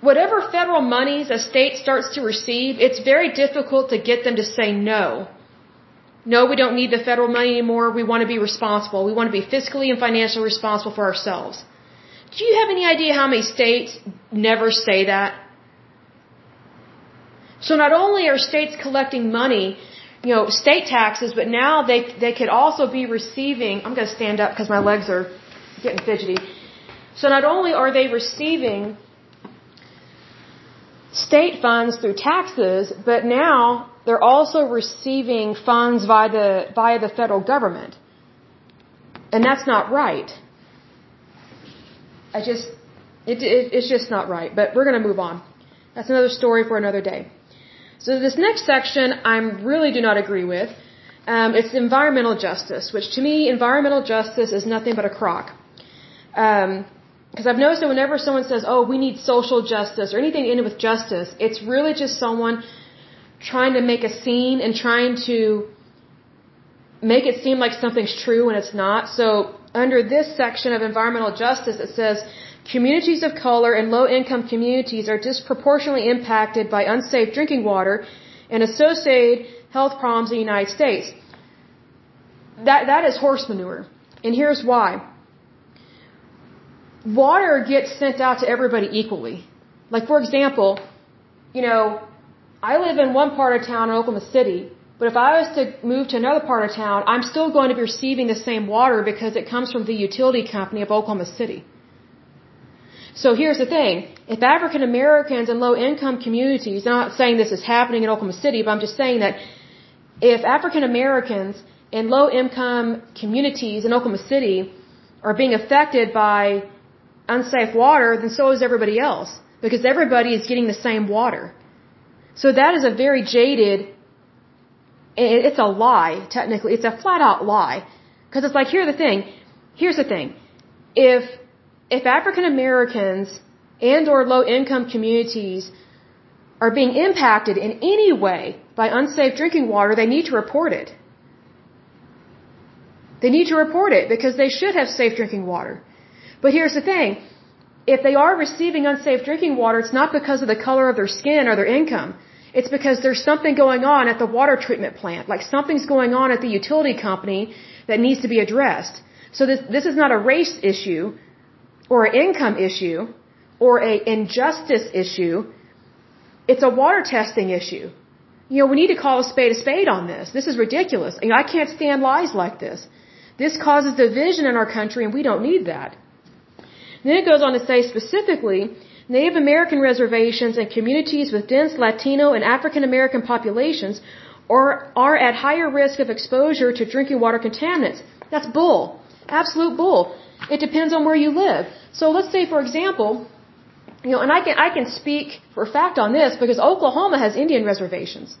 whatever federal monies a state starts to receive, it's very difficult to get them to say no. No, we don't need the federal money anymore. We want to be responsible. We want to be fiscally and financially responsible for ourselves. Do you have any idea how many states never say that? So not only are states collecting money you know, state taxes, but now they they could also be receiving. I'm going to stand up because my legs are getting fidgety. So not only are they receiving state funds through taxes, but now they're also receiving funds via the via the federal government, and that's not right. I just it, it it's just not right. But we're going to move on. That's another story for another day. So this next section, I really do not agree with. Um, it's environmental justice, which to me, environmental justice is nothing but a crock. Because um, I've noticed that whenever someone says, "Oh, we need social justice" or anything in it with justice, it's really just someone trying to make a scene and trying to make it seem like something's true when it's not. So under this section of environmental justice, it says Communities of color and low income communities are disproportionately impacted by unsafe drinking water and associated health problems in the United States. That, that is horse manure. And here's why. Water gets sent out to everybody equally. Like, for example, you know, I live in one part of town in Oklahoma City, but if I was to move to another part of town, I'm still going to be receiving the same water because it comes from the utility company of Oklahoma City. So here's the thing. If African Americans and low income communities, I'm not saying this is happening in Oklahoma City, but I'm just saying that if African Americans and low income communities in Oklahoma City are being affected by unsafe water, then so is everybody else. Because everybody is getting the same water. So that is a very jaded, it's a lie, technically. It's a flat out lie. Because it's like, here's the thing. Here's the thing. If if African Americans and or low income communities are being impacted in any way by unsafe drinking water, they need to report it. They need to report it because they should have safe drinking water. But here's the thing. If they are receiving unsafe drinking water, it's not because of the color of their skin or their income. It's because there's something going on at the water treatment plant, like something's going on at the utility company that needs to be addressed. So this, this is not a race issue or an income issue or a injustice issue. It's a water testing issue. You know, we need to call a spade a spade on this. This is ridiculous. You know, I can't stand lies like this. This causes division in our country and we don't need that. Then it goes on to say specifically, Native American reservations and communities with dense Latino and African American populations are, are at higher risk of exposure to drinking water contaminants. That's bull. Absolute bull. It depends on where you live. So let's say, for example, you know, and I can I can speak for fact on this because Oklahoma has Indian reservations.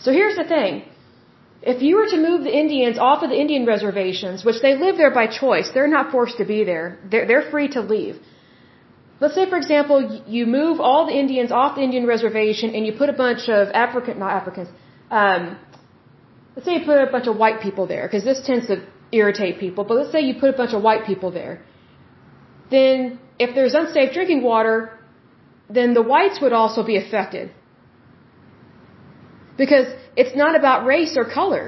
So here's the thing. If you were to move the Indians off of the Indian reservations, which they live there by choice, they're not forced to be there. They're, they're free to leave. Let's say, for example, you move all the Indians off the Indian reservation and you put a bunch of African, not Africans, um, let's say you put a bunch of white people there, because this tends to irritate people, but let's say you put a bunch of white people there. Then, if there's unsafe drinking water, then the whites would also be affected. Because it's not about race or color.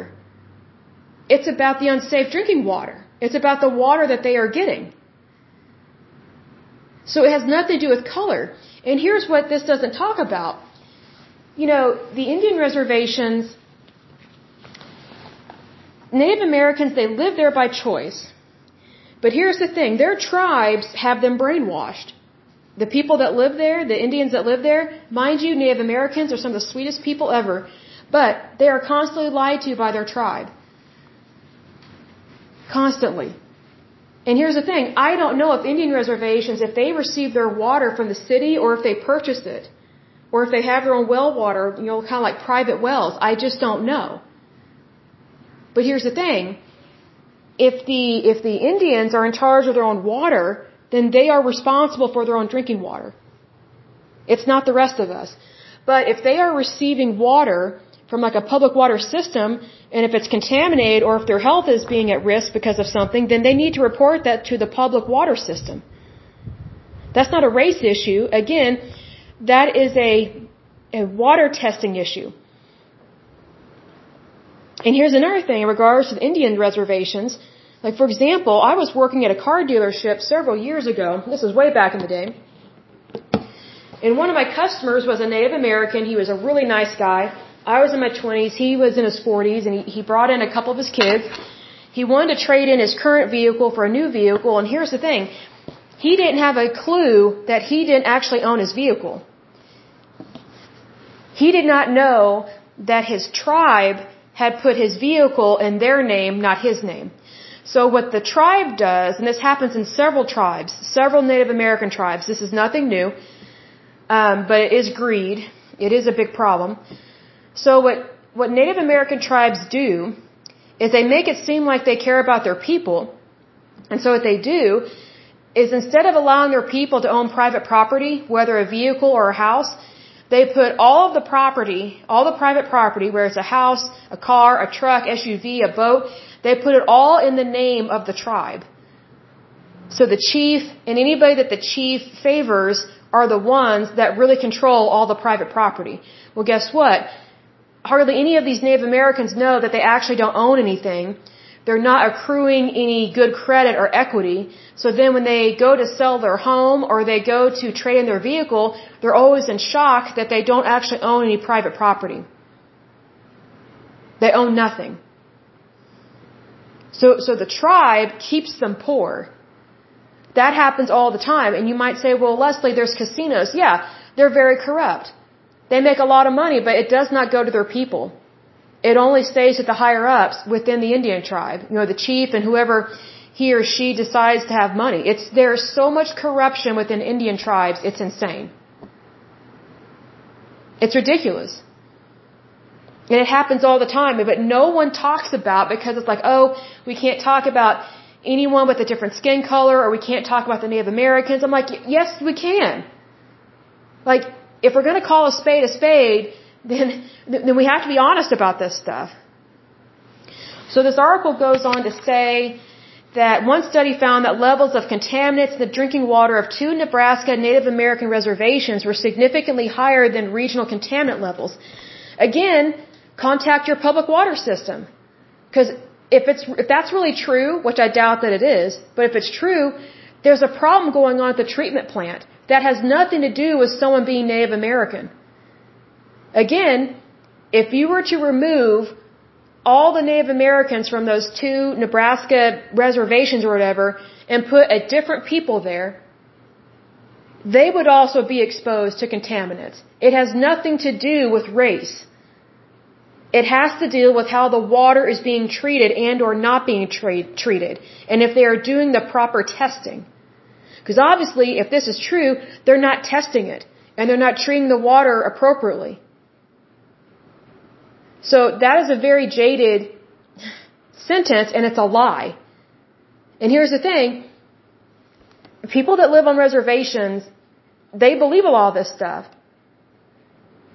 It's about the unsafe drinking water. It's about the water that they are getting. So it has nothing to do with color. And here's what this doesn't talk about. You know, the Indian reservations Native Americans, they live there by choice. But here's the thing their tribes have them brainwashed. The people that live there, the Indians that live there, mind you, Native Americans are some of the sweetest people ever, but they are constantly lied to by their tribe. Constantly. And here's the thing I don't know if Indian reservations, if they receive their water from the city or if they purchase it, or if they have their own well water, you know, kind of like private wells. I just don't know. But here's the thing. If the, if the Indians are in charge of their own water, then they are responsible for their own drinking water. It's not the rest of us. But if they are receiving water from like a public water system, and if it's contaminated or if their health is being at risk because of something, then they need to report that to the public water system. That's not a race issue. Again, that is a, a water testing issue. And here's another thing in regards to the Indian reservations. Like, for example, I was working at a car dealership several years ago. This was way back in the day. And one of my customers was a Native American. He was a really nice guy. I was in my 20s. He was in his 40s, and he, he brought in a couple of his kids. He wanted to trade in his current vehicle for a new vehicle, and here's the thing. He didn't have a clue that he didn't actually own his vehicle. He did not know that his tribe had put his vehicle in their name, not his name. So what the tribe does, and this happens in several tribes, several Native American tribes, this is nothing new, um, but it is greed. It is a big problem. So what, what Native American tribes do is they make it seem like they care about their people. And so what they do is instead of allowing their people to own private property, whether a vehicle or a house, they put all of the property, all the private property, where it's a house, a car, a truck, SUV, a boat, they put it all in the name of the tribe. So the chief and anybody that the chief favors are the ones that really control all the private property. Well, guess what? Hardly any of these Native Americans know that they actually don't own anything. They're not accruing any good credit or equity. So then when they go to sell their home or they go to trade in their vehicle, they're always in shock that they don't actually own any private property. They own nothing. So, so the tribe keeps them poor. That happens all the time. And you might say, well, Lesley, there's casinos. Yeah, they're very corrupt. They make a lot of money, but it does not go to their people. It only stays at the higher ups within the Indian tribe. You know, the chief and whoever he or she decides to have money. It's, there's so much corruption within Indian tribes, it's insane. It's ridiculous. And it happens all the time, but no one talks about because it's like, oh, we can't talk about anyone with a different skin color or we can't talk about the Native Americans. I'm like, yes, we can. Like, if we're going to call a spade a spade, then, then we have to be honest about this stuff. So this article goes on to say that one study found that levels of contaminants in the drinking water of two Nebraska Native American reservations were significantly higher than regional contaminant levels. Again, contact your public water system. Because if it's, if that's really true, which I doubt that it is, but if it's true, there's a problem going on at the treatment plant that has nothing to do with someone being Native American. Again, if you were to remove all the Native Americans from those two Nebraska reservations or whatever and put a different people there, they would also be exposed to contaminants. It has nothing to do with race. It has to deal with how the water is being treated and or not being treated and if they are doing the proper testing. Because obviously, if this is true, they're not testing it and they're not treating the water appropriately. So that is a very jaded sentence and it's a lie. And here's the thing. People that live on reservations, they believe all this stuff.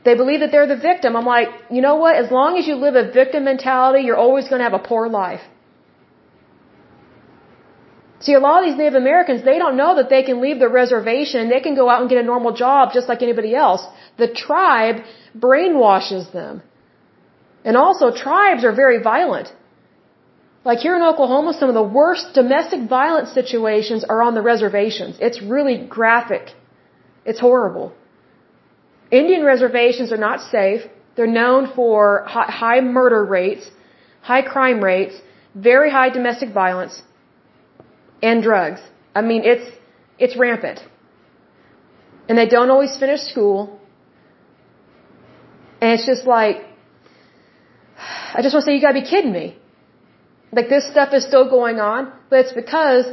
They believe that they're the victim. I'm like, you know what? As long as you live a victim mentality, you're always going to have a poor life. See, a lot of these Native Americans, they don't know that they can leave their reservation. They can go out and get a normal job just like anybody else. The tribe brainwashes them. And also, tribes are very violent. Like here in Oklahoma, some of the worst domestic violence situations are on the reservations. It's really graphic. It's horrible. Indian reservations are not safe. They're known for high murder rates, high crime rates, very high domestic violence and drugs. I mean, it's, it's rampant. And they don't always finish school. And it's just like, I just want to say, you gotta be kidding me. Like this stuff is still going on, but it's because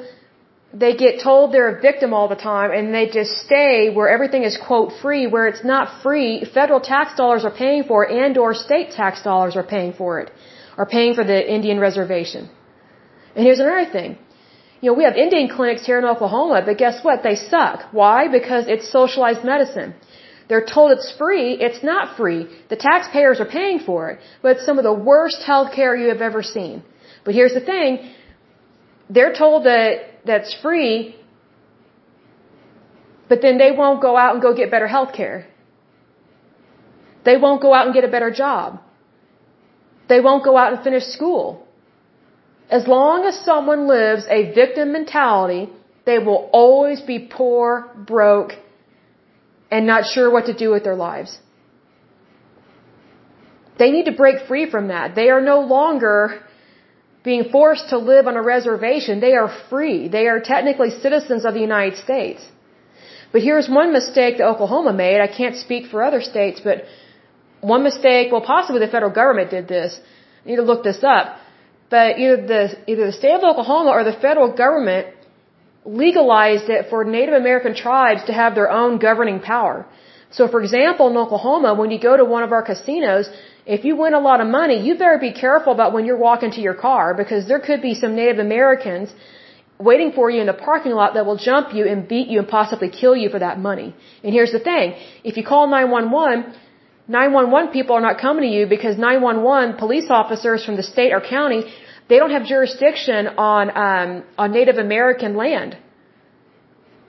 they get told they're a victim all the time and they just stay where everything is quote free, where it's not free. Federal tax dollars are paying for it and or state tax dollars are paying for it, are paying for the Indian reservation. And here's another thing. You know, we have Indian clinics here in Oklahoma, but guess what? They suck. Why? Because it's socialized medicine. They're told it's free. It's not free. The taxpayers are paying for it, but it's some of the worst health care you have ever seen. But here's the thing. They're told that that's free, but then they won't go out and go get better health care. They won't go out and get a better job. They won't go out and finish school. As long as someone lives a victim mentality, they will always be poor, broke, and not sure what to do with their lives. They need to break free from that. They are no longer being forced to live on a reservation. They are free. They are technically citizens of the United States. But here's one mistake that Oklahoma made. I can't speak for other states, but one mistake, well, possibly the federal government did this. I need to look this up. But either the, either the state of Oklahoma or the federal government legalized it for Native American tribes to have their own governing power. So for example, in Oklahoma, when you go to one of our casinos, if you win a lot of money, you better be careful about when you're walking to your car because there could be some Native Americans waiting for you in the parking lot that will jump you and beat you and possibly kill you for that money. And here's the thing. If you call 911, 911 people are not coming to you because 911 police officers from the state or county, they don't have jurisdiction on, um, on Native American land.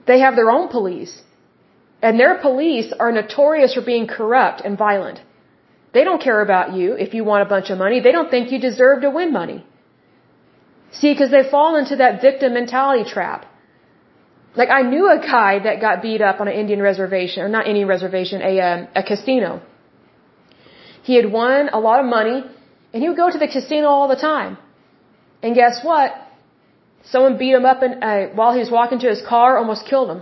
They have their own police. And their police are notorious for being corrupt and violent. They don't care about you if you want a bunch of money. They don't think you deserve to win money. See, because they fall into that victim mentality trap. Like I knew a guy that got beat up on an Indian reservation, or not Indian reservation, a um, a casino. He had won a lot of money, and he would go to the casino all the time. And guess what? Someone beat him up and uh, while he was walking to his car, almost killed him.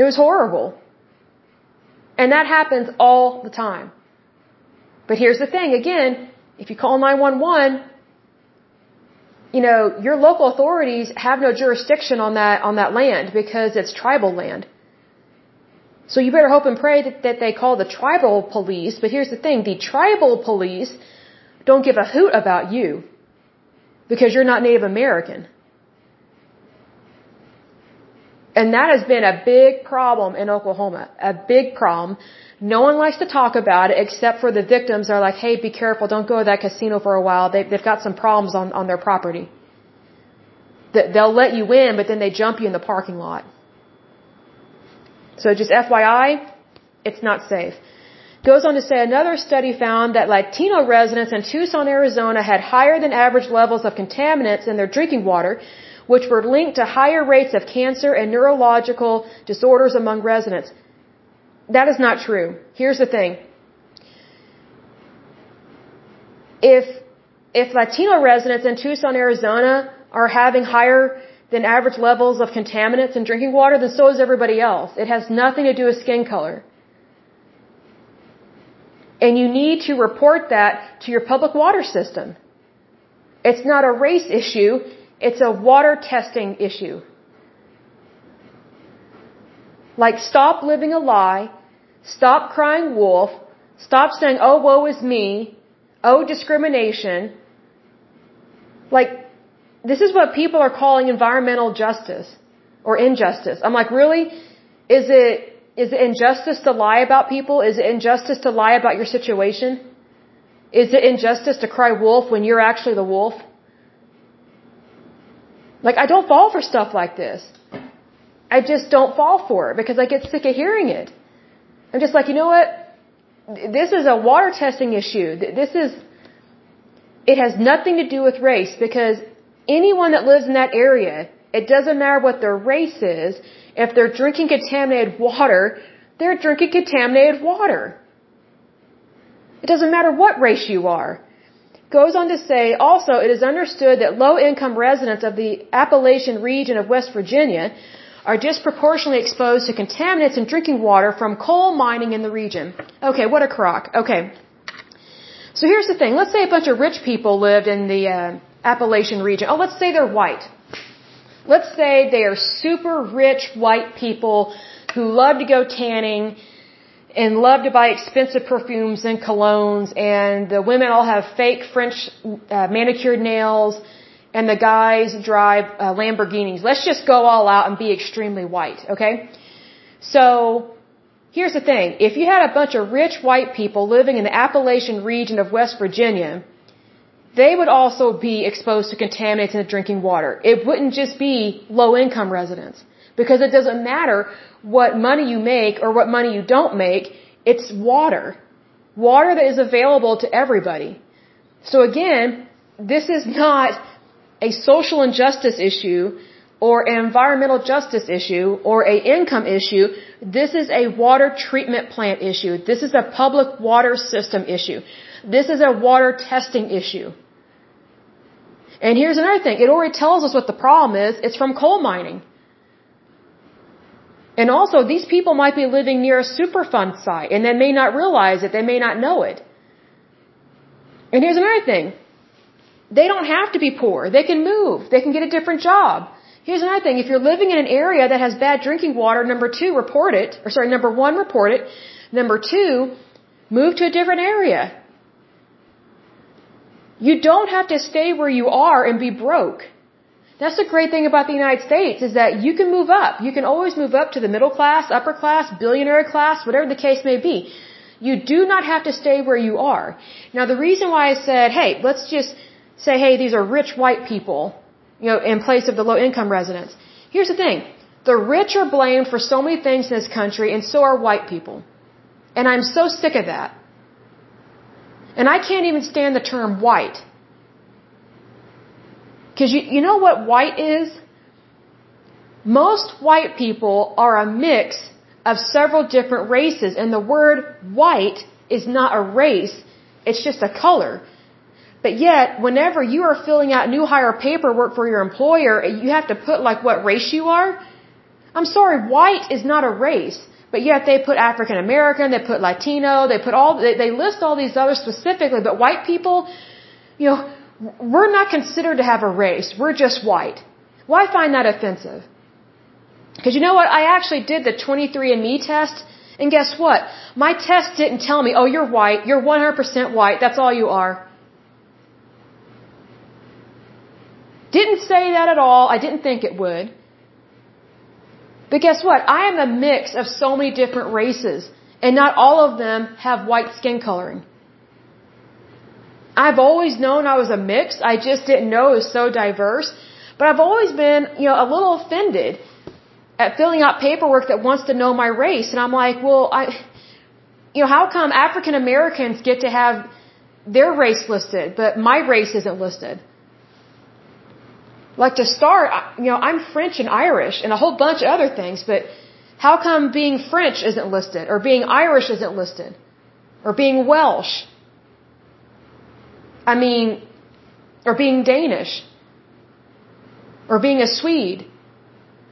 It was horrible. And that happens all the time. But here's the thing again, if you call 911, you know, your local authorities have no jurisdiction on that, on that land because it's tribal land. So you better hope and pray that, that they call the tribal police. But here's the thing, the tribal police don't give a hoot about you because you're not Native American. And that has been a big problem in Oklahoma. A big problem. No one likes to talk about it except for the victims are like, hey, be careful, don't go to that casino for a while. They, they've got some problems on, on their property. That they'll let you in, but then they jump you in the parking lot. So just FYI, it's not safe. Goes on to say another study found that Latino residents in Tucson, Arizona had higher than average levels of contaminants in their drinking water which were linked to higher rates of cancer and neurological disorders among residents. That is not true. Here's the thing. If, if Latino residents in Tucson, Arizona are having higher than average levels of contaminants in drinking water, then so is everybody else. It has nothing to do with skin color. And you need to report that to your public water system. It's not a race issue. It's a water testing issue. Like stop living a lie, stop crying wolf, stop saying, oh, woe is me, oh, discrimination. Like, this is what people are calling environmental justice or injustice. I'm like, really? Is it, is it injustice to lie about people? Is it injustice to lie about your situation? Is it injustice to cry wolf when you're actually the wolf? Like, I don't fall for stuff like this. I just don't fall for it because I get sick of hearing it. I'm just like, you know what? This is a water testing issue. This is, it has nothing to do with race because anyone that lives in that area, it doesn't matter what their race is, if they're drinking contaminated water, they're drinking contaminated water. It doesn't matter what race you are goes on to say also it is understood that low income residents of the Appalachian region of West Virginia are disproportionately exposed to contaminants in drinking water from coal mining in the region. Okay, what a crock. Okay. So here's the thing. Let's say a bunch of rich people lived in the uh, Appalachian region. Oh, let's say they're white. Let's say they are super rich white people who love to go tanning and love to buy expensive perfumes and colognes and the women all have fake French uh, manicured nails and the guys drive uh, Lamborghinis. Let's just go all out and be extremely white, okay? So, here's the thing. If you had a bunch of rich white people living in the Appalachian region of West Virginia, they would also be exposed to contaminants in the drinking water. It wouldn't just be low income residents. Because it doesn't matter what money you make or what money you don't make, it's water. Water that is available to everybody. So again, this is not a social injustice issue or an environmental justice issue or a income issue. This is a water treatment plant issue. This is a public water system issue. This is a water testing issue. And here's another thing. It already tells us what the problem is. It's from coal mining. And also, these people might be living near a Superfund site and they may not realize it. They may not know it. And here's another thing. They don't have to be poor. They can move. They can get a different job. Here's another thing. If you're living in an area that has bad drinking water, number two, report it. Or sorry, number one, report it. Number two, move to a different area. You don't have to stay where you are and be broke. That's the great thing about the United States is that you can move up. You can always move up to the middle class, upper class, billionaire class, whatever the case may be. You do not have to stay where you are. Now the reason why I said, hey, let's just say, hey, these are rich white people, you know, in place of the low income residents. Here's the thing. The rich are blamed for so many things in this country and so are white people. And I'm so sick of that. And I can't even stand the term white. Cause you, you know what white is? Most white people are a mix of several different races. And the word white is not a race, it's just a color. But yet, whenever you are filling out new hire paperwork for your employer, you have to put like what race you are. I'm sorry, white is not a race. But yet they put African American, they put Latino, they put all, they, they list all these others specifically, but white people, you know, we're not considered to have a race. We're just white. Why find that offensive? Because you know what? I actually did the 23andMe test, and guess what? My test didn't tell me, oh, you're white, you're 100% white, that's all you are. Didn't say that at all. I didn't think it would. But guess what? I am a mix of so many different races, and not all of them have white skin coloring. I've always known I was a mix. I just didn't know it was so diverse. But I've always been, you know, a little offended at filling out paperwork that wants to know my race. And I'm like, well, I, you know, how come African Americans get to have their race listed, but my race isn't listed? Like to start, you know, I'm French and Irish and a whole bunch of other things, but how come being French isn't listed or being Irish isn't listed or being Welsh? I mean, or being Danish or being a Swede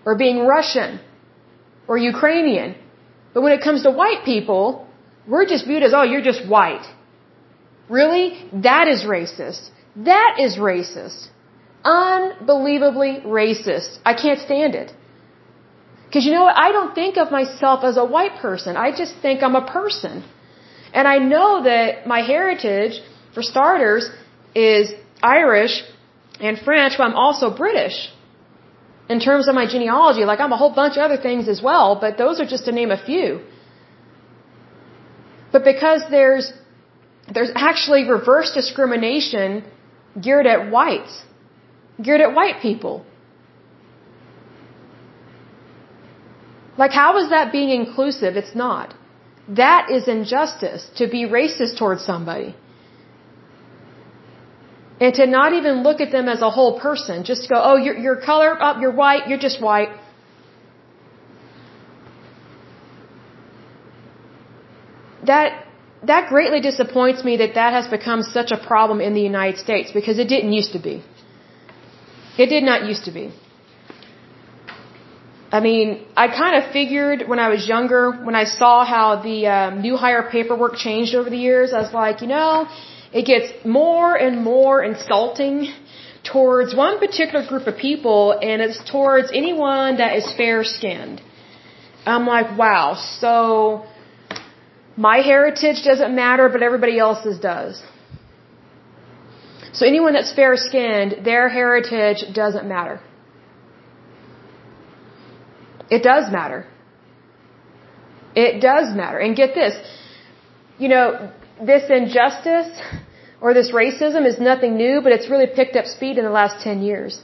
or being Russian or Ukrainian. But when it comes to white people, we're just viewed as, oh, you're just white. Really? That is racist. That is racist. Unbelievably racist. I can't stand it. Because you know what? I don't think of myself as a white person. I just think I'm a person. And I know that my heritage, for starters, is Irish and French, but I'm also British in terms of my genealogy. Like I'm a whole bunch of other things as well, but those are just to name a few. But because there's there's actually reverse discrimination geared at whites, geared at white people. Like how is that being inclusive? It's not. That is injustice to be racist towards somebody and to not even look at them as a whole person. Just go, oh, your your color, oh, you're white, you're just white. That that greatly disappoints me that that has become such a problem in the United States because it didn't used to be. It did not used to be. I mean, I kind of figured when I was younger, when I saw how the um, new hire paperwork changed over the years, I was like, you know, it gets more and more insulting towards one particular group of people, and it's towards anyone that is fair skinned. I'm like, wow, so my heritage doesn't matter, but everybody else's does. So anyone that's fair skinned, their heritage doesn't matter. It does matter. It does matter. And get this, you know, this injustice or this racism is nothing new, but it's really picked up speed in the last 10 years.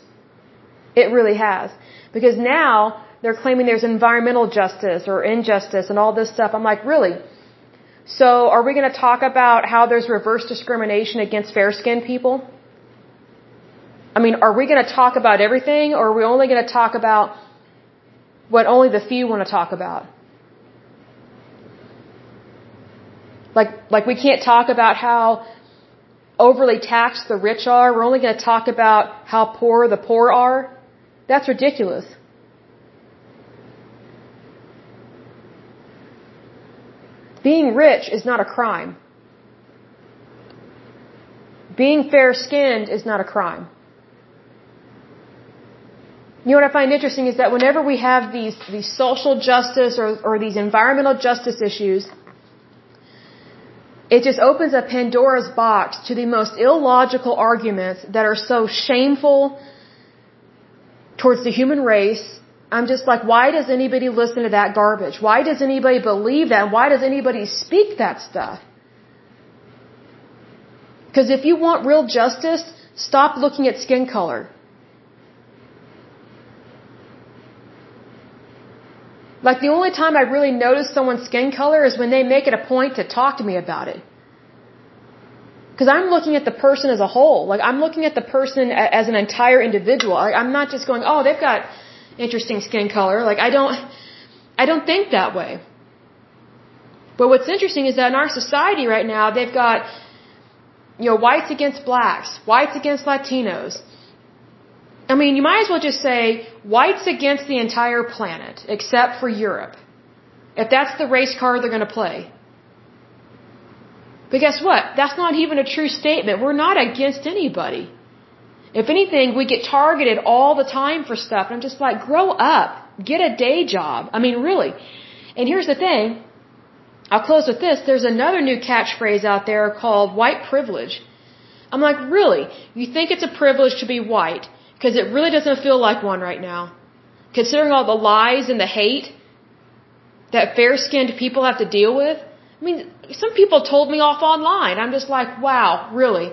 It really has. Because now they're claiming there's environmental justice or injustice and all this stuff. I'm like, really? So are we going to talk about how there's reverse discrimination against fair skinned people? I mean, are we going to talk about everything or are we only going to talk about what only the few want to talk about? Like, like we can't talk about how overly taxed the rich are. We're only going to talk about how poor the poor are. That's ridiculous. Being rich is not a crime. Being fair skinned is not a crime. You know what I find interesting is that whenever we have these, these social justice or, or these environmental justice issues, it just opens a Pandora's box to the most illogical arguments that are so shameful towards the human race. I'm just like, why does anybody listen to that garbage? Why does anybody believe that? Why does anybody speak that stuff? Because if you want real justice, stop looking at skin color. Like the only time I really notice someone's skin color is when they make it a point to talk to me about it. Because I'm looking at the person as a whole. Like I'm looking at the person as an entire individual. Like I'm not just going, oh, they've got interesting skin color. Like I don't, I don't think that way. But what's interesting is that in our society right now, they've got, you know, whites against blacks, whites against Latinos, I mean, you might as well just say whites against the entire planet, except for Europe. If that's the race card they're going to play. But guess what? That's not even a true statement. We're not against anybody. If anything, we get targeted all the time for stuff. And I'm just like, grow up. Get a day job. I mean, really. And here's the thing. I'll close with this. There's another new catchphrase out there called white privilege. I'm like, really? You think it's a privilege to be white? Because it really doesn't feel like one right now. Considering all the lies and the hate that fair skinned people have to deal with. I mean, some people told me off online. I'm just like, wow, really?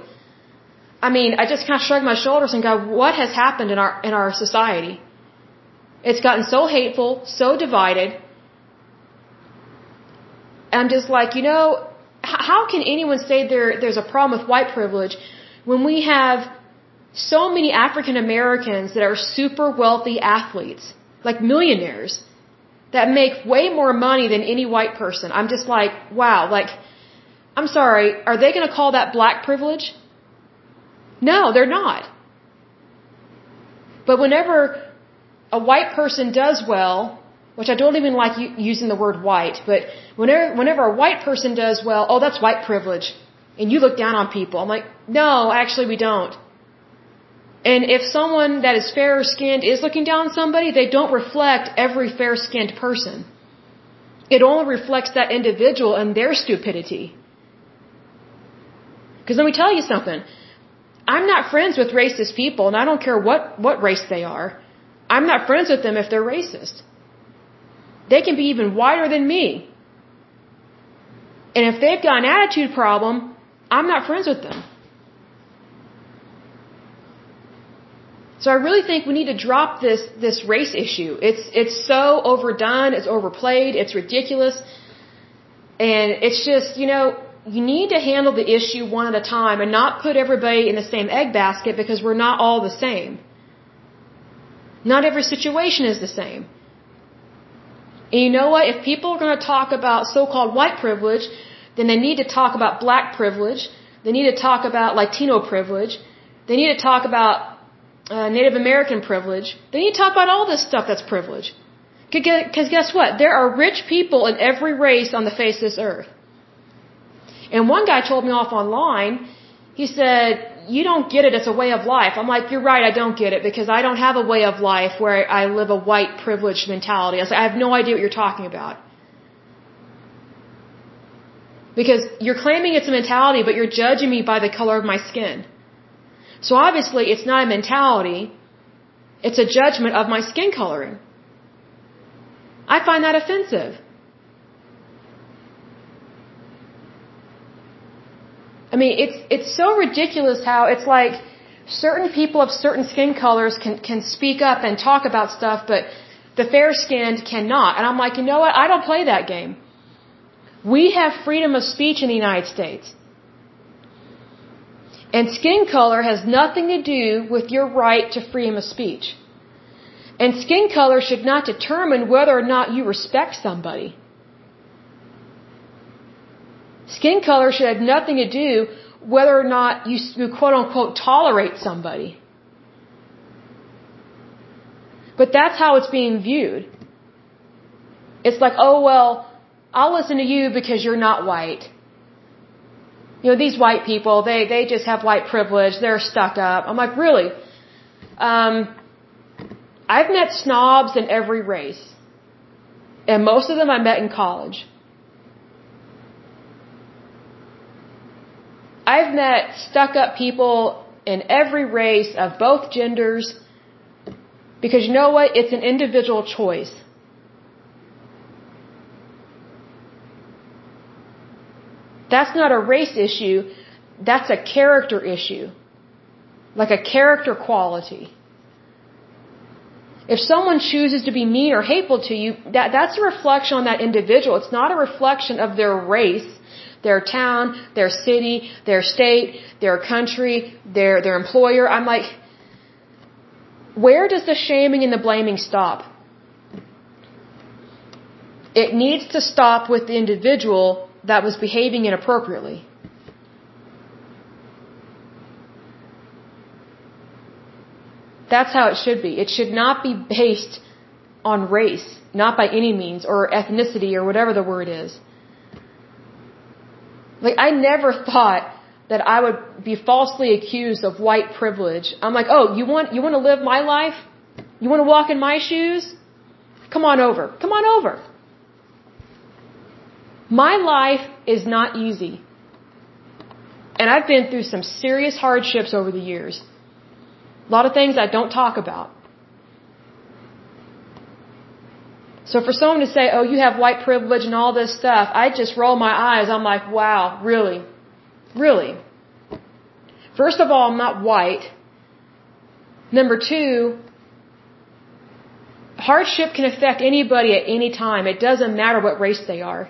I mean, I just kind of shrug my shoulders and go, what has happened in our, in our society? It's gotten so hateful, so divided. And I'm just like, you know, how can anyone say there, there's a problem with white privilege when we have so many African Americans that are super wealthy athletes, like millionaires, that make way more money than any white person. I'm just like, wow, like, I'm sorry, are they going to call that black privilege? No, they're not. But whenever a white person does well, which I don't even like using the word white, but whenever, whenever a white person does well, oh, that's white privilege. And you look down on people. I'm like, no, actually we don't. And if someone that is fair skinned is looking down on somebody, they don't reflect every fair skinned person. It only reflects that individual and their stupidity. Because let me tell you something. I'm not friends with racist people, and I don't care what, what race they are. I'm not friends with them if they're racist. They can be even whiter than me. And if they've got an attitude problem, I'm not friends with them. So I really think we need to drop this this race issue. It's it's so overdone, it's overplayed, it's ridiculous. And it's just, you know, you need to handle the issue one at a time and not put everybody in the same egg basket because we're not all the same. Not every situation is the same. And you know what? If people are going to talk about so-called white privilege, then they need to talk about black privilege. They need to talk about Latino privilege. They need to talk about uh, Native American privilege. They need to talk about all this stuff that's privilege. Because guess what? There are rich people in every race on the face of this earth. And one guy told me off online, he said, you don't get it, it's a way of life. I'm like, you're right, I don't get it because I don't have a way of life where I live a white privileged mentality. I, said, I have no idea what you're talking about. Because you're claiming it's a mentality, but you're judging me by the color of my skin. So obviously it's not a mentality, it's a judgment of my skin coloring. I find that offensive. I mean, it's it's so ridiculous how it's like certain people of certain skin colors can can speak up and talk about stuff, but the fair skinned cannot. And I'm like, you know what? I don't play that game. We have freedom of speech in the United States. And skin color has nothing to do with your right to freedom of speech. And skin color should not determine whether or not you respect somebody. Skin color should have nothing to do whether or not you, quote unquote tolerate somebody. But that's how it's being viewed. It's like, oh well, I'll listen to you because you're not white. You know, these white people, they, they just have white privilege, they're stuck up. I'm like, really? Um, I've met snobs in every race. And most of them I met in college. I've met stuck up people in every race of both genders because you know what? It's an individual choice. That's not a race issue. That's a character issue. Like a character quality. If someone chooses to be mean or hateful to you, that, that's a reflection on that individual. It's not a reflection of their race their town, their city, their state, their country, their, their employer. I'm like, where does the shaming and the blaming stop? It needs to stop with the individual that was behaving inappropriately. That's how it should be. It should not be based on race, not by any means, or ethnicity, or whatever the word is. Like, I never thought that I would be falsely accused of white privilege. I'm like, oh, you want, you want to live my life? You want to walk in my shoes? Come on over. Come on over. My life is not easy. And I've been through some serious hardships over the years. A lot of things I don't talk about. So for someone to say, oh, you have white privilege and all this stuff, I just roll my eyes. I'm like, wow, really? Really? First of all, I'm not white. Number two, hardship can affect anybody at any time. It doesn't matter what race they are.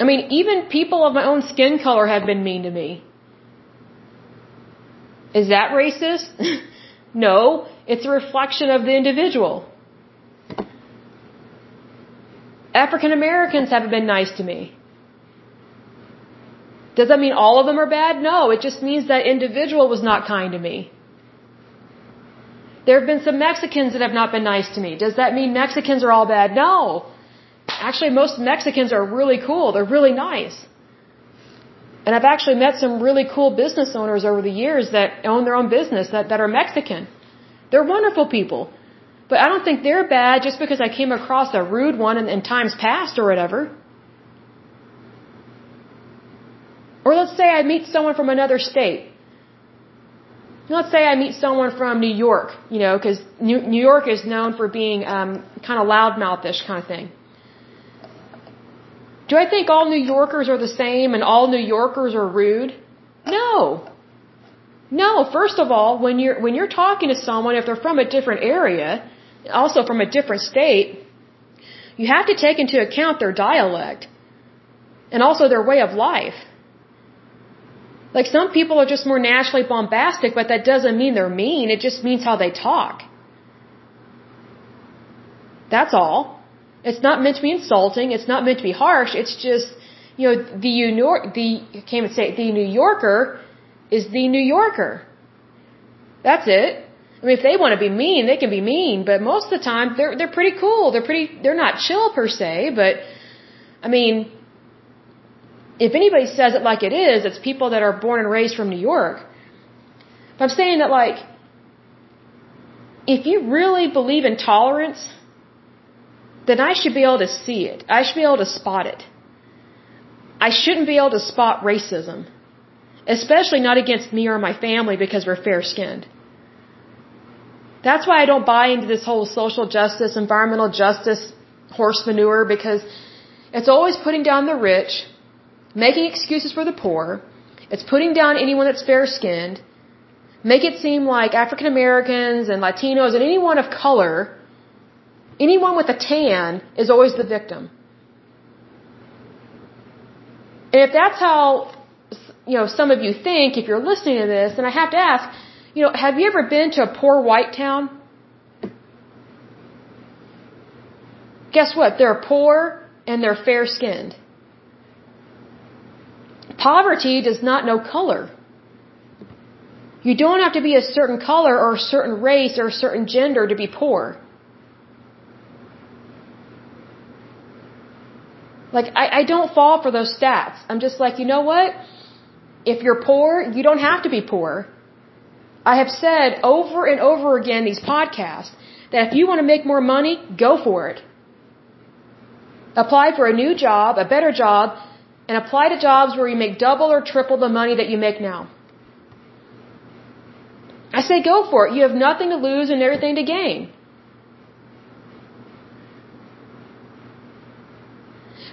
I mean, even people of my own skin color have been mean to me. Is that racist? No, it's a reflection of the individual. African Americans haven't been nice to me. Does that mean all of them are bad? No, it just means that individual was not kind to me. There have been some Mexicans that have not been nice to me. Does that mean Mexicans are all bad? No. Actually, most Mexicans are really cool. They're really nice. And I've actually met some really cool business owners over the years that own their own business that, that are Mexican. They're wonderful people. But I don't think they're bad just because I came across a rude one in, in times past or whatever. Or let's say I meet someone from another state. Let's say I meet someone from New York, you know, because New, New York is known for being um, kind of loudmouthish kind of thing. Do I think all New Yorkers are the same and all New Yorkers are rude? No. No, first of all, when you're when you're talking to someone if they're from a different area, also from a different state, you have to take into account their dialect and also their way of life. Like some people are just more naturally bombastic, but that doesn't mean they're mean, it just means how they talk. That's all. It's not meant to be insulting. It's not meant to be harsh. It's just, you know, the New York, the, I can't even say it, the New Yorker is the New Yorker. That's it. I mean, if they want to be mean, they can be mean, but most of the time they're, they're pretty cool. They're pretty, they're not chill per se, but, I mean, if anybody says it like it is, it's people that are born and raised from New York. But I'm saying that like, if you really believe in tolerance, then I should be able to see it. I should be able to spot it. I shouldn't be able to spot racism, especially not against me or my family because we're fair skinned. That's why I don't buy into this whole social justice, environmental justice horse manure because it's always putting down the rich, making excuses for the poor. It's putting down anyone that's fair skinned, make it seem like African Americans and Latinos and anyone of color Anyone with a tan is always the victim. And if that's how, you know, some of you think, if you're listening to this, then I have to ask, you know, have you ever been to a poor white town? Guess what? They're poor and they're fair skinned. Poverty does not know color. You don't have to be a certain color or a certain race or a certain gender to be poor. Like, I, I don't fall for those stats. I'm just like, you know what? If you're poor, you don't have to be poor. I have said over and over again these podcasts that if you want to make more money, go for it. Apply for a new job, a better job, and apply to jobs where you make double or triple the money that you make now. I say go for it. You have nothing to lose and everything to gain.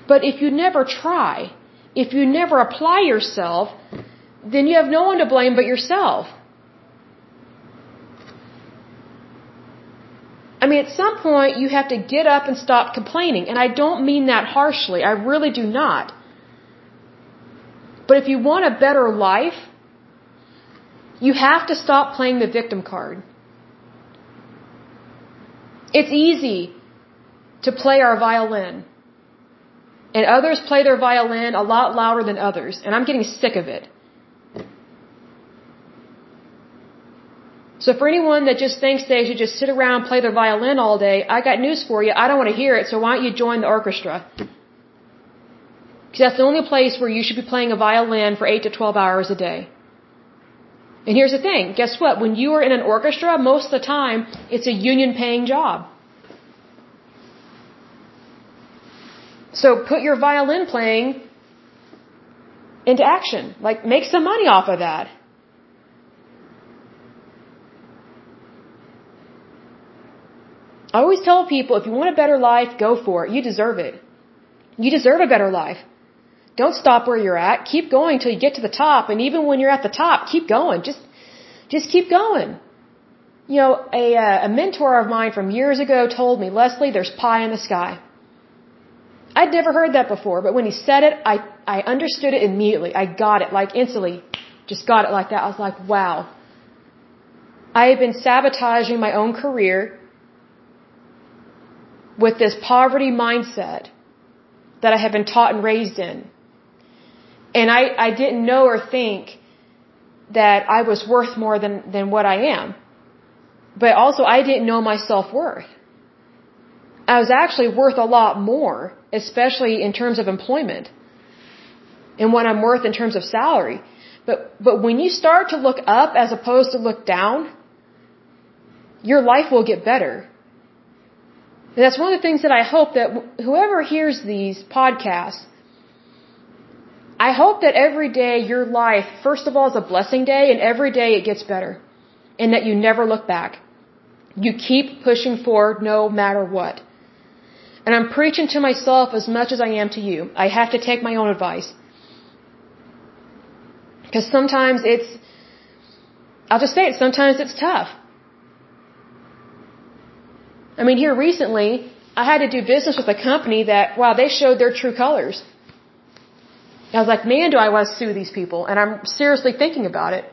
But if you never try, if you never apply yourself, then you have no one to blame but yourself. I mean, at some point, you have to get up and stop complaining. And I don't mean that harshly. I really do not. But if you want a better life, you have to stop playing the victim card. It's easy to play our violin. And others play their violin a lot louder than others. And I'm getting sick of it. So for anyone that just thinks they should just sit around and play their violin all day, I got news for you. I don't want to hear it, so why don't you join the orchestra? Because that's the only place where you should be playing a violin for 8 to 12 hours a day. And here's the thing. Guess what? When you are in an orchestra, most of the time, it's a union paying job. So put your violin playing into action. Like, make some money off of that. I always tell people, if you want a better life, go for it. You deserve it. You deserve a better life. Don't stop where you're at. Keep going till you get to the top. And even when you're at the top, keep going. Just, just keep going. You know, a, uh, a mentor of mine from years ago told me, Lesley, there's pie in the sky. I'd never heard that before, but when he said it, I, I understood it immediately. I got it, like instantly. Just got it like that. I was like, wow. I have been sabotaging my own career with this poverty mindset that I have been taught and raised in. And I, I didn't know or think that I was worth more than, than what I am. But also I didn't know my self-worth. Uh, I was actually worth a lot more, especially in terms of employment and what I'm worth in terms of salary. But, but when you start to look up as opposed to look down, your life will get better. And that's one of the things that I hope that whoever hears these podcasts, I hope that every day your life, first of all, is a blessing day and every day it gets better. And that you never look back. You keep pushing forward no matter what. And I'm preaching to myself as much as I am to you. I have to take my own advice. Because sometimes it's, I'll just say it, sometimes it's tough. I mean, here recently, I had to do business with a company that, wow, they showed their true colors. I was like, man, do I want to sue these people? And I'm seriously thinking about it.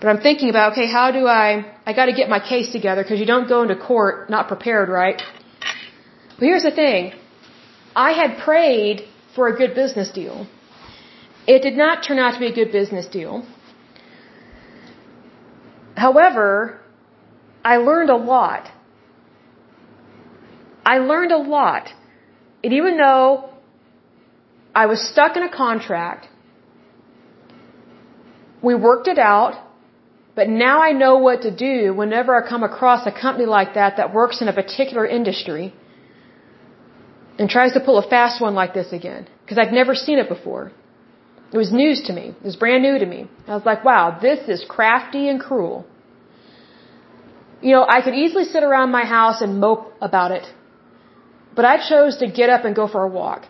But I'm thinking about, okay, how do I, I gotta get my case together because you don't go into court not prepared, right? But here's the thing. I had prayed for a good business deal. It did not turn out to be a good business deal. However, I learned a lot. I learned a lot. And even though I was stuck in a contract, we worked it out, but now I know what to do whenever I come across a company like that that works in a particular industry and tries to pull a fast one like this again. Because I've never seen it before. It was news to me. It was brand new to me. I was like, wow, this is crafty and cruel. You know, I could easily sit around my house and mope about it. But I chose to get up and go for a walk.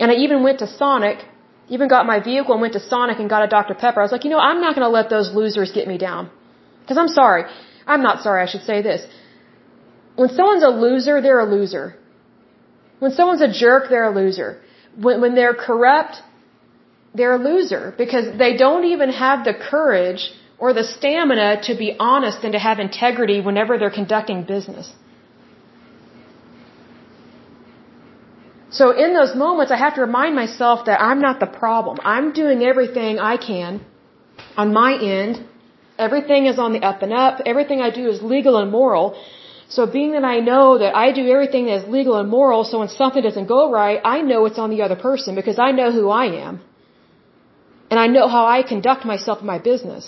And I even went to Sonic, even got my vehicle and went to Sonic and got a Dr. Pepper. I was like, you know, I'm not going to let those losers get me down. Because I'm sorry. I'm not sorry, I should say this. When someone's a loser, they're a loser. When someone's a jerk, they're a loser. when, when they're corrupt, they're a loser because they don't even have the courage or the stamina to be honest and to have integrity whenever they're conducting business. So in those moments, I have to remind myself that I'm not the problem. I'm doing everything I can on my end. Everything is on the up and up. Everything I do is legal and moral. So being that I know that I do everything that is legal and moral, so when something doesn't go right, I know it's on the other person because I know who I am. And I know how I conduct myself in my business.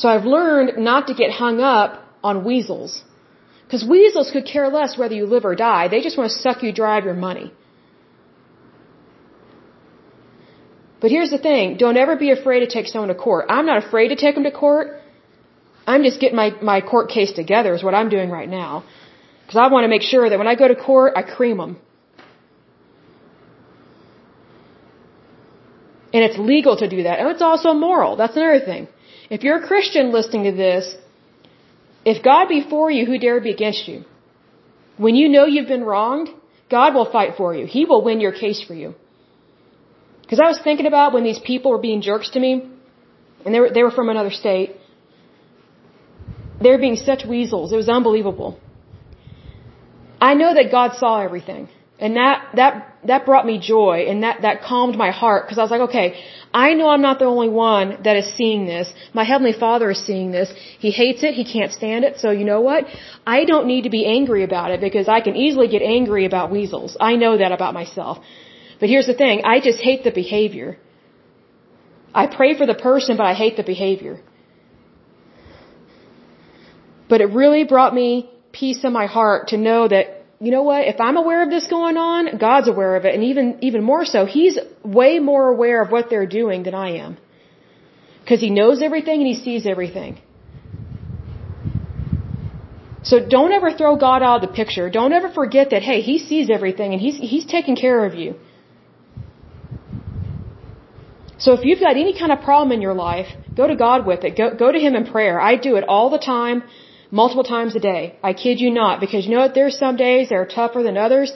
So I've learned not to get hung up on weasels. Because weasels could care less whether you live or die. They just want to suck you dry of your money. But here's the thing. Don't ever be afraid to take someone to court. I'm not afraid to take them to court. I'm just getting my, my court case together is what I'm doing right now. Because I want to make sure that when I go to court, I cream them. And it's legal to do that. And it's also moral. That's another thing. If you're a Christian listening to this, if God be for you, who dare be against you? When you know you've been wronged, God will fight for you. He will win your case for you. Because I was thinking about when these people were being jerks to me, and they were, they were from another state. They were being such weasels. It was unbelievable. I know that God saw everything. And that, that, that brought me joy and that, that calmed my heart because I was like, okay, I know I'm not the only one that is seeing this. My Heavenly Father is seeing this. He hates it. He can't stand it. So you know what? I don't need to be angry about it because I can easily get angry about weasels. I know that about myself. But here's the thing. I just hate the behavior. I pray for the person, but I hate the behavior. But it really brought me peace in my heart to know that you know what? If I'm aware of this going on, God's aware of it, and even even more so, He's way more aware of what they're doing than I am, because He knows everything and He sees everything. So don't ever throw God out of the picture. Don't ever forget that hey, He sees everything and He's He's taking care of you. So if you've got any kind of problem in your life, go to God with it. Go go to Him in prayer. I do it all the time multiple times a day. I kid you not, because you know what? There's some days that are tougher than others.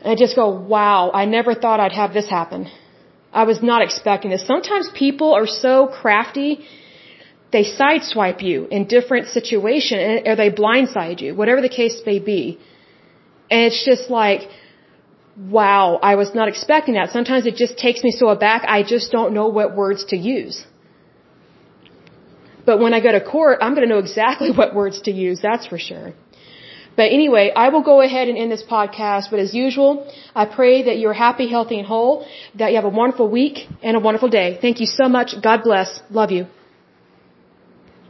And I just go, wow, I never thought I'd have this happen. I was not expecting this. Sometimes people are so crafty, they sideswipe you in different situations, eh, or they blindside you, whatever the case may be. And it's just like, wow, I was not expecting that. Sometimes it just takes me so aback, I just don't know what words to use. But when I go to court, I'm going to know exactly what words to use, that's for sure. But anyway, I will go ahead and end this podcast. But as usual, I pray that you're happy, healthy, and whole, that you have a wonderful week and a wonderful day. Thank you so much. God bless. Love you.